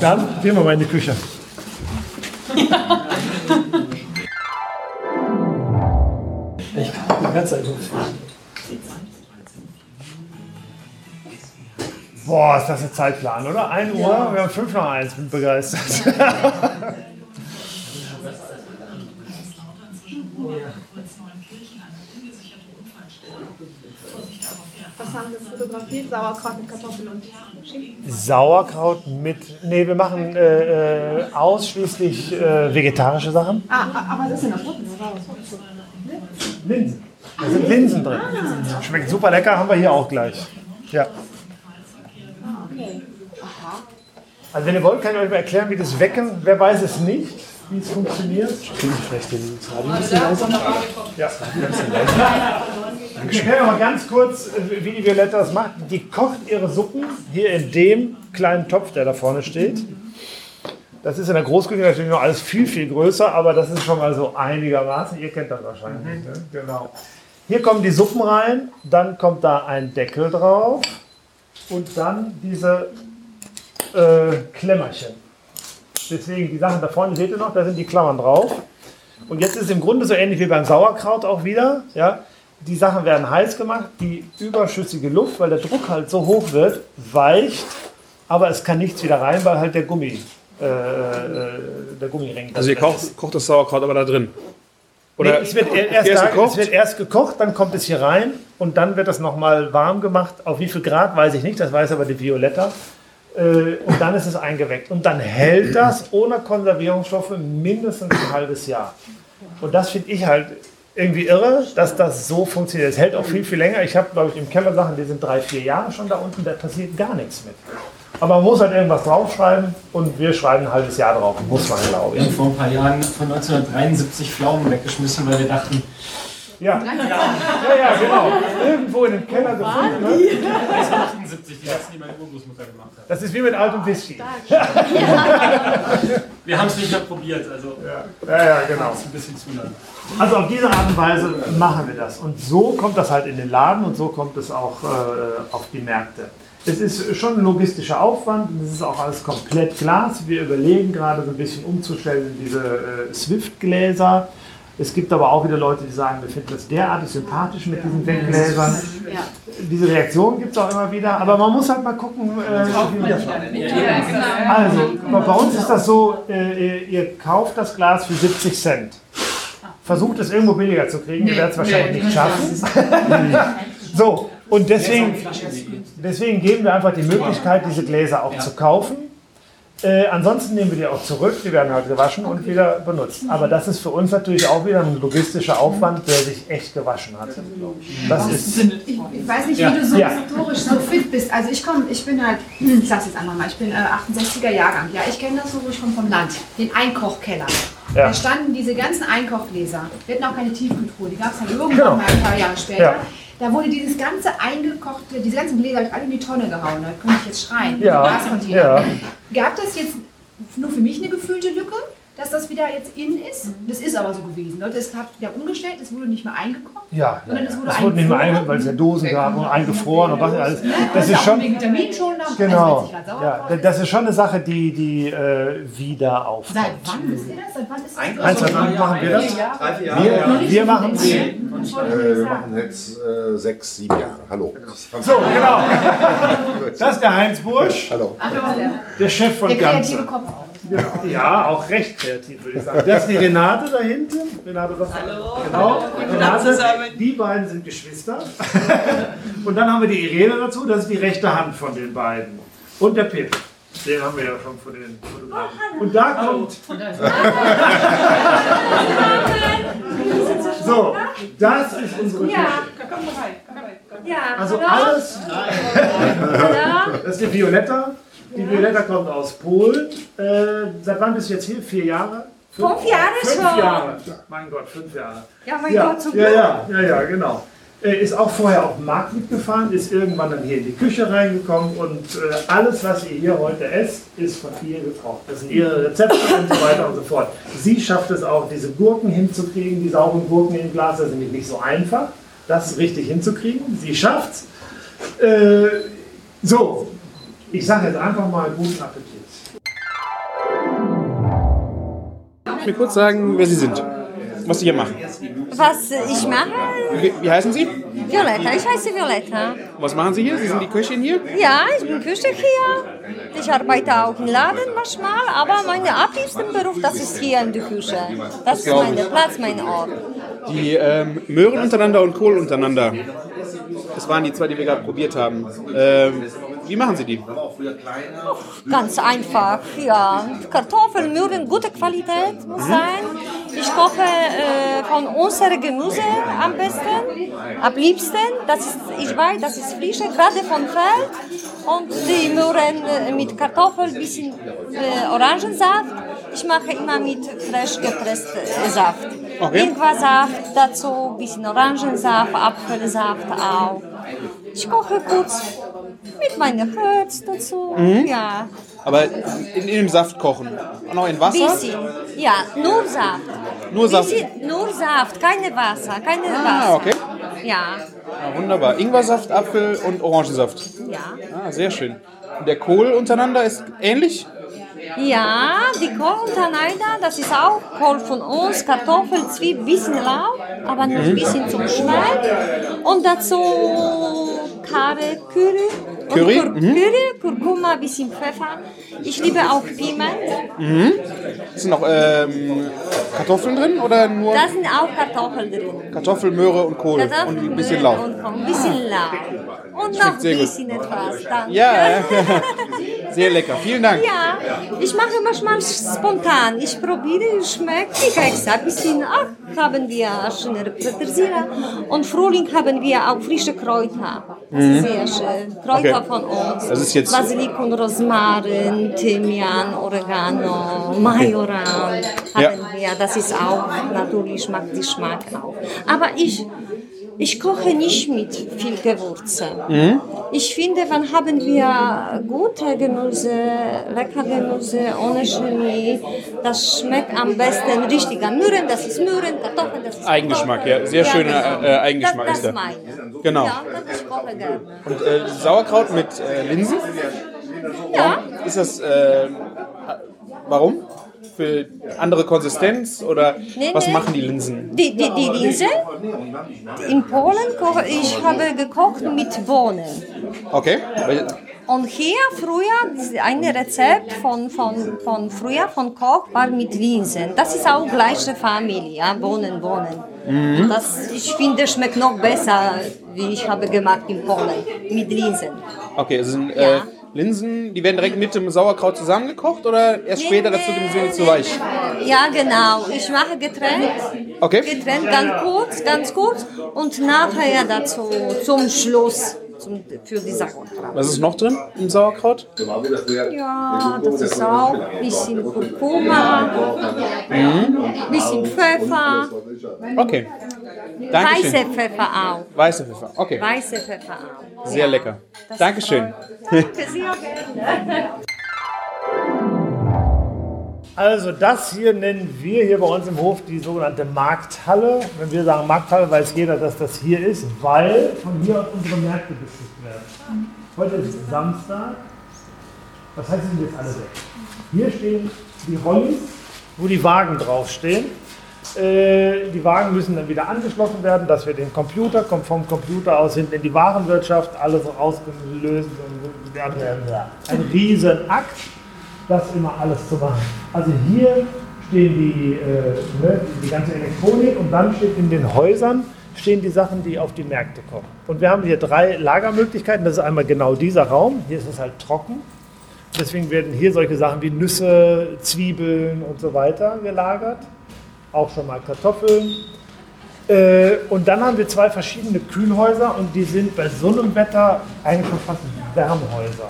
Dann gehen wir mal in die Küche. Ich kann die ganze Zeit Boah, ist das ein Zeitplan, oder? 1 Uhr? Wir haben 5 nach 1, bin begeistert. Was haben wir fotografiert? Sauerkraut mit Kartoffeln und Schinken. Sauerkraut mit. Nee, wir machen äh, äh, ausschließlich äh, vegetarische Sachen. Ah, ah, aber was ist denn das Roten? oder was? Linsen. Da sind Linsen drin. Schmeckt super lecker, haben wir hier auch gleich. Ja. Ah, okay. Aha. Also wenn ihr wollt, kann ich euch mal erklären, wie das Wecken, wer weiß es nicht, wie es funktioniert. Kriegen Sie vielleicht den Radio ein bisschen leiser? Ja. Ich erkläre mal ganz kurz, äh, wie die Violetta das macht. Die kocht ihre Suppen hier in dem kleinen Topf, der da vorne steht. Das ist in der Großküche natürlich noch alles viel, viel größer, aber das ist schon mal so einigermaßen. Ihr kennt das wahrscheinlich. Ne? Genau. Hier kommen die Suppen rein, dann kommt da ein Deckel drauf und dann diese äh, Klemmerchen. Deswegen die Sachen da vorne seht ihr noch, da sind die Klammern drauf. Und jetzt ist es im Grunde so ähnlich wie beim Sauerkraut auch wieder. Ja? Die Sachen werden heiß gemacht, die überschüssige Luft, weil der Druck halt so hoch wird, weicht, aber es kann nichts wieder rein, weil halt der Gummi, äh, äh, der Gummiring. Also ihr kocht, kocht das Sauerkraut aber da drin. Oder nee, es, wird erst erst da, gekocht? es wird erst gekocht, dann kommt es hier rein und dann wird das nochmal warm gemacht. Auf wie viel Grad weiß ich nicht, das weiß aber die Violetta. Äh, Und dann ist es eingeweckt. Und dann hält das ohne Konservierungsstoffe mindestens ein halbes Jahr. Und das finde ich halt irgendwie irre, dass das so funktioniert. Es hält auch viel, viel länger. Ich habe, glaube ich, im Keller Sachen, die sind drei, vier Jahre schon da unten, da passiert gar nichts mit. Aber man muss halt irgendwas draufschreiben und wir schreiben ein halbes Jahr drauf. Muss man, glaube Wir haben ich. vor ein paar Jahren von 1973 Pflaumen weggeschmissen, weil wir dachten, Ja, ja, ja genau. Irgendwo in dem Keller gefunden. Ne? 1978, die letzten, die meine Urgroßmutter gemacht hat. Das ist wie mit altem Whisky. Wir haben es nicht mehr probiert, also Ja, ja, genau. ist ein bisschen zu lang. Also auf diese Art und Weise machen wir das. Und so kommt das halt in den Laden und so kommt es auch äh, auf die Märkte. Es ist schon ein logistischer Aufwand und es ist auch alles komplett Glas. Wir überlegen gerade so ein bisschen umzustellen in diese äh, Swift-Gläser. Es gibt aber auch wieder Leute, die sagen, wir finden das derartig sympathisch mit diesen Weggläsern. Ja. Diese Reaktion gibt es auch immer wieder, aber man muss halt mal gucken, äh, wie wir das machen. Also, bei uns ist das so, äh, ihr, ihr kauft das Glas für 70 Cent. Versucht es irgendwo billiger zu kriegen, ihr werdet es wahrscheinlich nicht schaffen. so, und deswegen, deswegen geben wir einfach die Möglichkeit, diese Gläser auch zu kaufen. Äh, ansonsten nehmen wir die auch zurück, die werden halt gewaschen und wieder benutzt. Aber das ist für uns natürlich auch wieder ein logistischer Aufwand, der sich echt gewaschen hat. Das ist, Ich, ich weiß nicht, Ja. wie du so Ja. historisch so fit bist. Also ich komme, ich bin halt, ich sag's jetzt einfach mal, ich bin äh, 68er Jahrgang. Ja, ich kenne das so, ich komme vom Land. Den Einkochkeller. Ja. Da standen diese ganzen Einkochgläser. Wir hatten auch keine Tiefkühltruhe, die gab es dann irgendwann Genau. mal ein paar Jahre später. Da wurde dieses ganze eingekochte, diese ganzen Gläser alle in die Tonne gehauen. Da könnte ich jetzt schreien. Ja. Gab das jetzt nur für mich eine gefühlte Lücke? Dass das wieder jetzt in ist. Das ist aber so gewesen. Leute, es hat ja umgestellt, es wurde nicht mehr eingekocht. Ja, Sondern es wurde es wurde nicht mehr eingekocht, weil es ja Dosen gab und eingefroren und was alles. Das Ja, ist schon, genau, gerade ja, das ist schon eine Sache, die, die äh, wieder Seit aufkommt. wann wisst ihr das? Seit wann ist das? Eins, zwei, drei, machen wir das? Drei, vier Jahre. Wir, wir machen es. sie. Äh, wir machen jetzt äh, sechs, sieben Jahre. Hallo. So, genau. Das ist der Heinz Bursch, Hallo. Ach, der, der Chef von der kreative Ganze. Kopf auch. Ja, auch recht kreativ, würde ich sagen. Das ist die Renate da hinten. Renate, was? Hallo. Genau. Renate, die beiden sind Geschwister. Und dann haben wir die Irene dazu, das ist die rechte Hand von den beiden. Und der Pip. Den haben wir ja schon von den Fotografen. Und da kommt. So, das ist unsere Küche. Also alles. Das ist die Violetta. Die Violetta kommt aus Polen. Äh, seit wann bist du jetzt hier? Vier Jahre? Fünf Jahre Fünf schon. Jahre. Mein Gott, fünf Jahre. Ja, mein ja, Gott, zum ja, ja, ja, ja, genau. Äh, Ist auch vorher auf den Markt mitgefahren, ist irgendwann dann hier in die Küche reingekommen und äh, alles, was ihr hier heute esst, ist von ihr gekocht. Das sind ihre Rezepte und so weiter und so fort. Sie schafft es auch, diese Gurken hinzukriegen, die sauren Gurken im Glas, das ist nämlich nicht so einfach, das richtig hinzukriegen. Sie schafft's. Äh, so, ich sage jetzt einfach mal guten Appetit. Ich will kurz sagen, wer Sie sind. Was Sie hier machen. Was ich mache? Wie, wie heißen Sie? Violetta, ich heiße Violetta. Was machen Sie hier? Sie sind die Köchin hier? Ja, ich bin Küche hier. Ich arbeite auch im Laden manchmal, aber mein aktivsten Beruf, das ist hier in der Küche. Das ist glaub mein. Platz, mein Ort. Die ähm, Möhren untereinander und Kohl untereinander. Das waren die zwei, die wir gerade probiert haben. Ähm, wie machen Sie die? Ganz einfach, ja. Kartoffeln, Möhren, gute Qualität muss sein. Ich koche äh, von unserem Gemüse am besten, am liebsten. Das ist, ich weiß, das ist frische, gerade vom Feld. Und die Möhren äh, mit Kartoffeln, bisschen äh, Orangensaft. Ich mache immer mit frisch gepresstem Saft. Okay. Ingwersaft dazu, bisschen Orangensaft, Apfelsaft auch. Ich koche kurz mit meinem Herz dazu. Mhm. Ja, Aber in, in dem Saft kochen. Noch in Wasser? bisschen. Ja, nur Saft. Nur Saft. Bisschen, nur Saft, keine Wasser, keine Ah, Wasser. okay. Ja, Ja, wunderbar. Ingwersaft, Apfel und Orangensaft. ja. Ah, sehr schön. Und der Kohl untereinander ist ähnlich? Ja, die Kohl untereinander, das ist auch Kohl von uns, Kartoffeln, Zwiebeln, bisschen lau, aber nur ein bisschen zum Schneiden. Und dazu Curry, Curry, Curry, Kur mhm. Curry, Kurkuma, bisschen Pfeffer. Ich liebe auch Piment. Mhm. Sind noch ähm, Kartoffeln drin oder nur Da sind auch Kartoffeln drin. Kartoffel, Möhre und Kohl? Kartoffeln, Und ein bisschen Lauch. Und ein bisschen Lauch. Und noch ein bisschen etwas. Danke. Ja, sehr lecker. Vielen Dank. Ja, ich mache manchmal spontan. Ich probiere, schmeckt. Wie gesagt, ein bisschen, ach, haben wir schöne Petersilie. Und Frühling haben wir auch frische Kräuter. Mhm. sehr schön. Kräuter Okay. Von uns. Das ist jetzt- Basilikum, Rosmarin, Thymian, Oregano, Majoran haben Ja. wir. Das ist auch, natürlich mag die Geschmack auch. Aber ich, ich koche nicht mit viel Gewürze. Mhm. Ich finde, wann haben wir gute Gemüse, lecker Gemüse ohne Chemie, das schmeckt am besten richtig an Möhren, das ist Möhren, Kartoffeln, das ist Eigengeschmack, Kartoffeln. ja. Sehr schöner genau. äh, Eigengeschmack das, ist das da. meine. Genau. Ja, das ich koche gerne. Und äh, Sauerkraut mit äh, Linsen? Ja. Ist das, äh, warum? Für andere Konsistenz oder Nee, was nee. machen die Linsen? Die, die, die Linse, in Polen koche ich habe gekocht mit Bohnen. Okay. Und hier früher, ein Rezept von, von, von früher von Koch war mit Linsen. Das ist auch gleiche Familie, ja, Bohnen, Bohnen. Mhm. Das, ich finde, schmeckt noch besser, wie ich habe gemacht in Polen, mit Linsen. Okay, also äh, Ja. Linsen, die werden direkt mit dem Sauerkraut zusammengekocht oder erst später dazu sind sie zu weich? Ja, genau. Ich mache getrennt. Okay. Getrennt, ganz kurz, ganz kurz. Und nachher dazu zum Schluss zum, für die Sauerkraut. Was ist noch drin im Sauerkraut? Ja, das ist auch ein bisschen Kurkuma, ein bisschen Pfeffer, Okay. Dankeschön. weiße Pfeffer auch. Weiße Pfeffer. Okay. Weiße Pfeffer auch. Sehr lecker. Das Dankeschön. Danke sehr gerne. Also das hier nennen wir hier bei uns im Hof die sogenannte Markthalle. Wenn wir sagen Markthalle, weiß jeder, dass das hier ist, weil von hier aus unsere Märkte besucht werden. Heute ist Samstag. Das heißt, sie sind jetzt alle weg. Hier stehen die Rollis, wo die Wagen draufstehen. Äh, die Wagen müssen dann wieder angeschlossen werden, dass wir den Computer, kommt vom Computer aus hinten in die Warenwirtschaft, alles rausgelöst. Ja, ein riesen Akt, das immer alles zu machen. Also hier stehen die, äh, ne, die ganze Elektronik und dann steht in den Häusern stehen die Sachen, die auf die Märkte kommen. Und wir haben hier drei Lagermöglichkeiten. Das ist einmal genau dieser Raum. Hier ist es halt trocken. Deswegen werden hier solche Sachen wie Nüsse, Zwiebeln und so weiter gelagert. Auch schon mal Kartoffeln. Äh, und dann haben wir zwei verschiedene Kühlhäuser und die sind bei so einem Wetter eigentlich schon fast Wärmhäuser.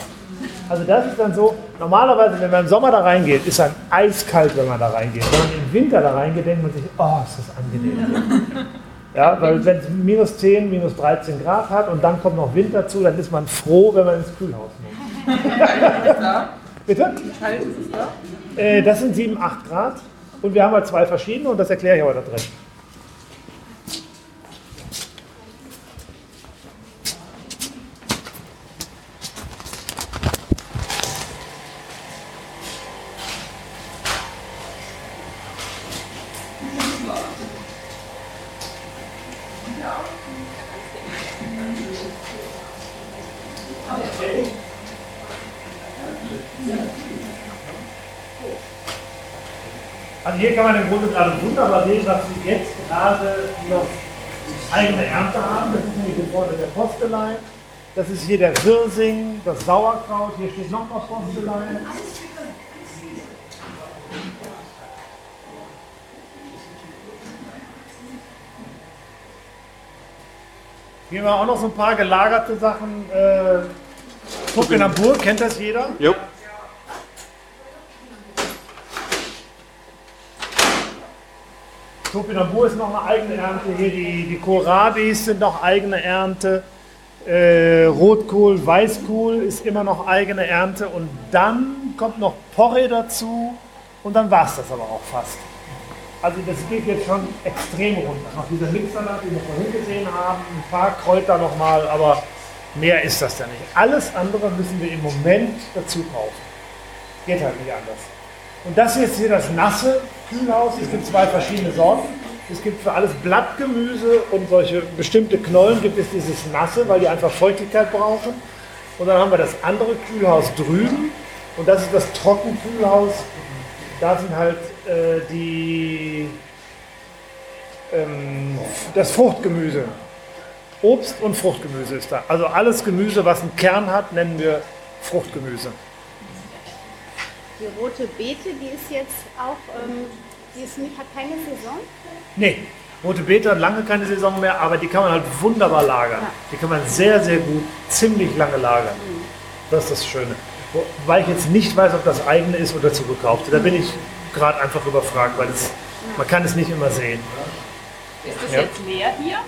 Also das ist dann so, normalerweise, wenn man im Sommer da reingeht, ist dann eiskalt, wenn man da reingeht. Wenn man im Winter da reingeht, denkt man sich, oh, ist das angenehm. Ja, weil wenn es minus 10, minus 13 Grad hat und dann kommt noch Wind dazu, dann ist man froh, wenn man ins Kühlhaus muss. Bitte? Wie kalt ist es da? Äh, das sind 7, 8 Grad und wir haben halt zwei verschiedene und das erkläre ich aber da drin. Das ist hier der Wirsing, das Sauerkraut. Hier steht nochmal Postelein. Hier haben wir auch noch so ein paar gelagerte Sachen. Äh, Topinambur, kennt das jeder? Jo. Topinambur ist noch eine eigene Ernte. Hier die, die Kohlrabis sind noch eigene Ernte. Äh, Rotkohl, Weißkohl ist immer noch eigene Ernte. Und dann kommt noch Porree dazu. Und dann war es das aber auch fast. Also das geht jetzt schon extrem runter. Noch dieser Mixsalat, den wir vorhin gesehen haben, ein paar Kräuter nochmal, aber mehr ist das ja nicht. Alles andere müssen wir im Moment dazu kaufen. Geht halt nicht anders. Und das hier ist hier das nasse Kühlhaus. Es gibt zwei verschiedene Sorten. Es gibt für alles Blattgemüse und solche bestimmte Knollen gibt es dieses nasse, weil die einfach Feuchtigkeit brauchen. Und dann haben wir das andere Kühlhaus drüben. Und das ist das Trockenkühlhaus. Da sind halt äh, die, ähm, das Fruchtgemüse. Obst und Fruchtgemüse ist da. Also alles Gemüse, was einen Kern hat, nennen wir Fruchtgemüse. Die rote Beete, die ist jetzt auch, ähm, die ist nicht, hat keine Saison. Nee, rote Beete hat lange keine Saison mehr, aber die kann man halt wunderbar lagern. Die kann man sehr, sehr gut, ziemlich lange lagern. Das ist das Schöne. Wobei ich jetzt nicht weiß, ob das eigene ist oder zugekaufte. Da bin ich gerade einfach überfragt, weil es, man kann es nicht immer sehen. Ist das Ja. jetzt leer hier?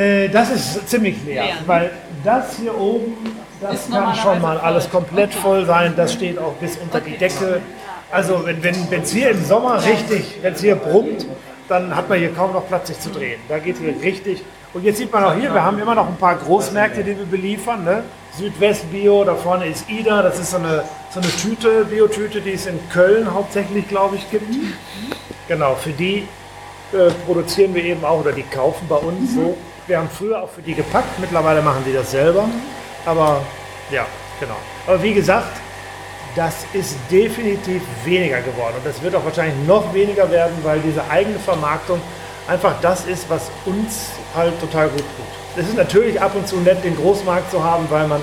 Äh, das ist ziemlich leer, Leer, weil das hier oben, das Ist kann schon mal alles komplett voll sein. Das steht auch bis unter die Decke. Also wenn es wenn, hier im Sommer richtig, wenn es hier brummt, dann hat man hier kaum noch Platz, sich zu drehen. Da geht hier richtig. Und jetzt sieht man auch hier, wir haben immer noch ein paar Großmärkte, die wir beliefern. Ne? Südwest Bio, da vorne ist Ida, das ist so eine, so eine Tüte, Biotüte, die es in Köln hauptsächlich, glaube ich, gibt. Genau, für die äh, produzieren wir eben auch oder die kaufen bei uns so. Wir haben früher auch für die gepackt, mittlerweile machen die das selber. Aber ja, genau. Aber wie gesagt, das ist definitiv weniger geworden und das wird auch wahrscheinlich noch weniger werden, weil diese eigene Vermarktung einfach das ist, was uns halt total gut tut. Es ist natürlich ab und zu nett, den Großmarkt zu haben, weil man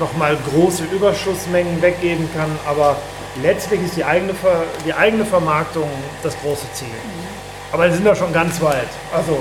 nochmal große Überschussmengen weggeben kann, aber letztlich ist die eigene, Ver die eigene Vermarktung das große Ziel. Aber wir sind da schon ganz weit. Also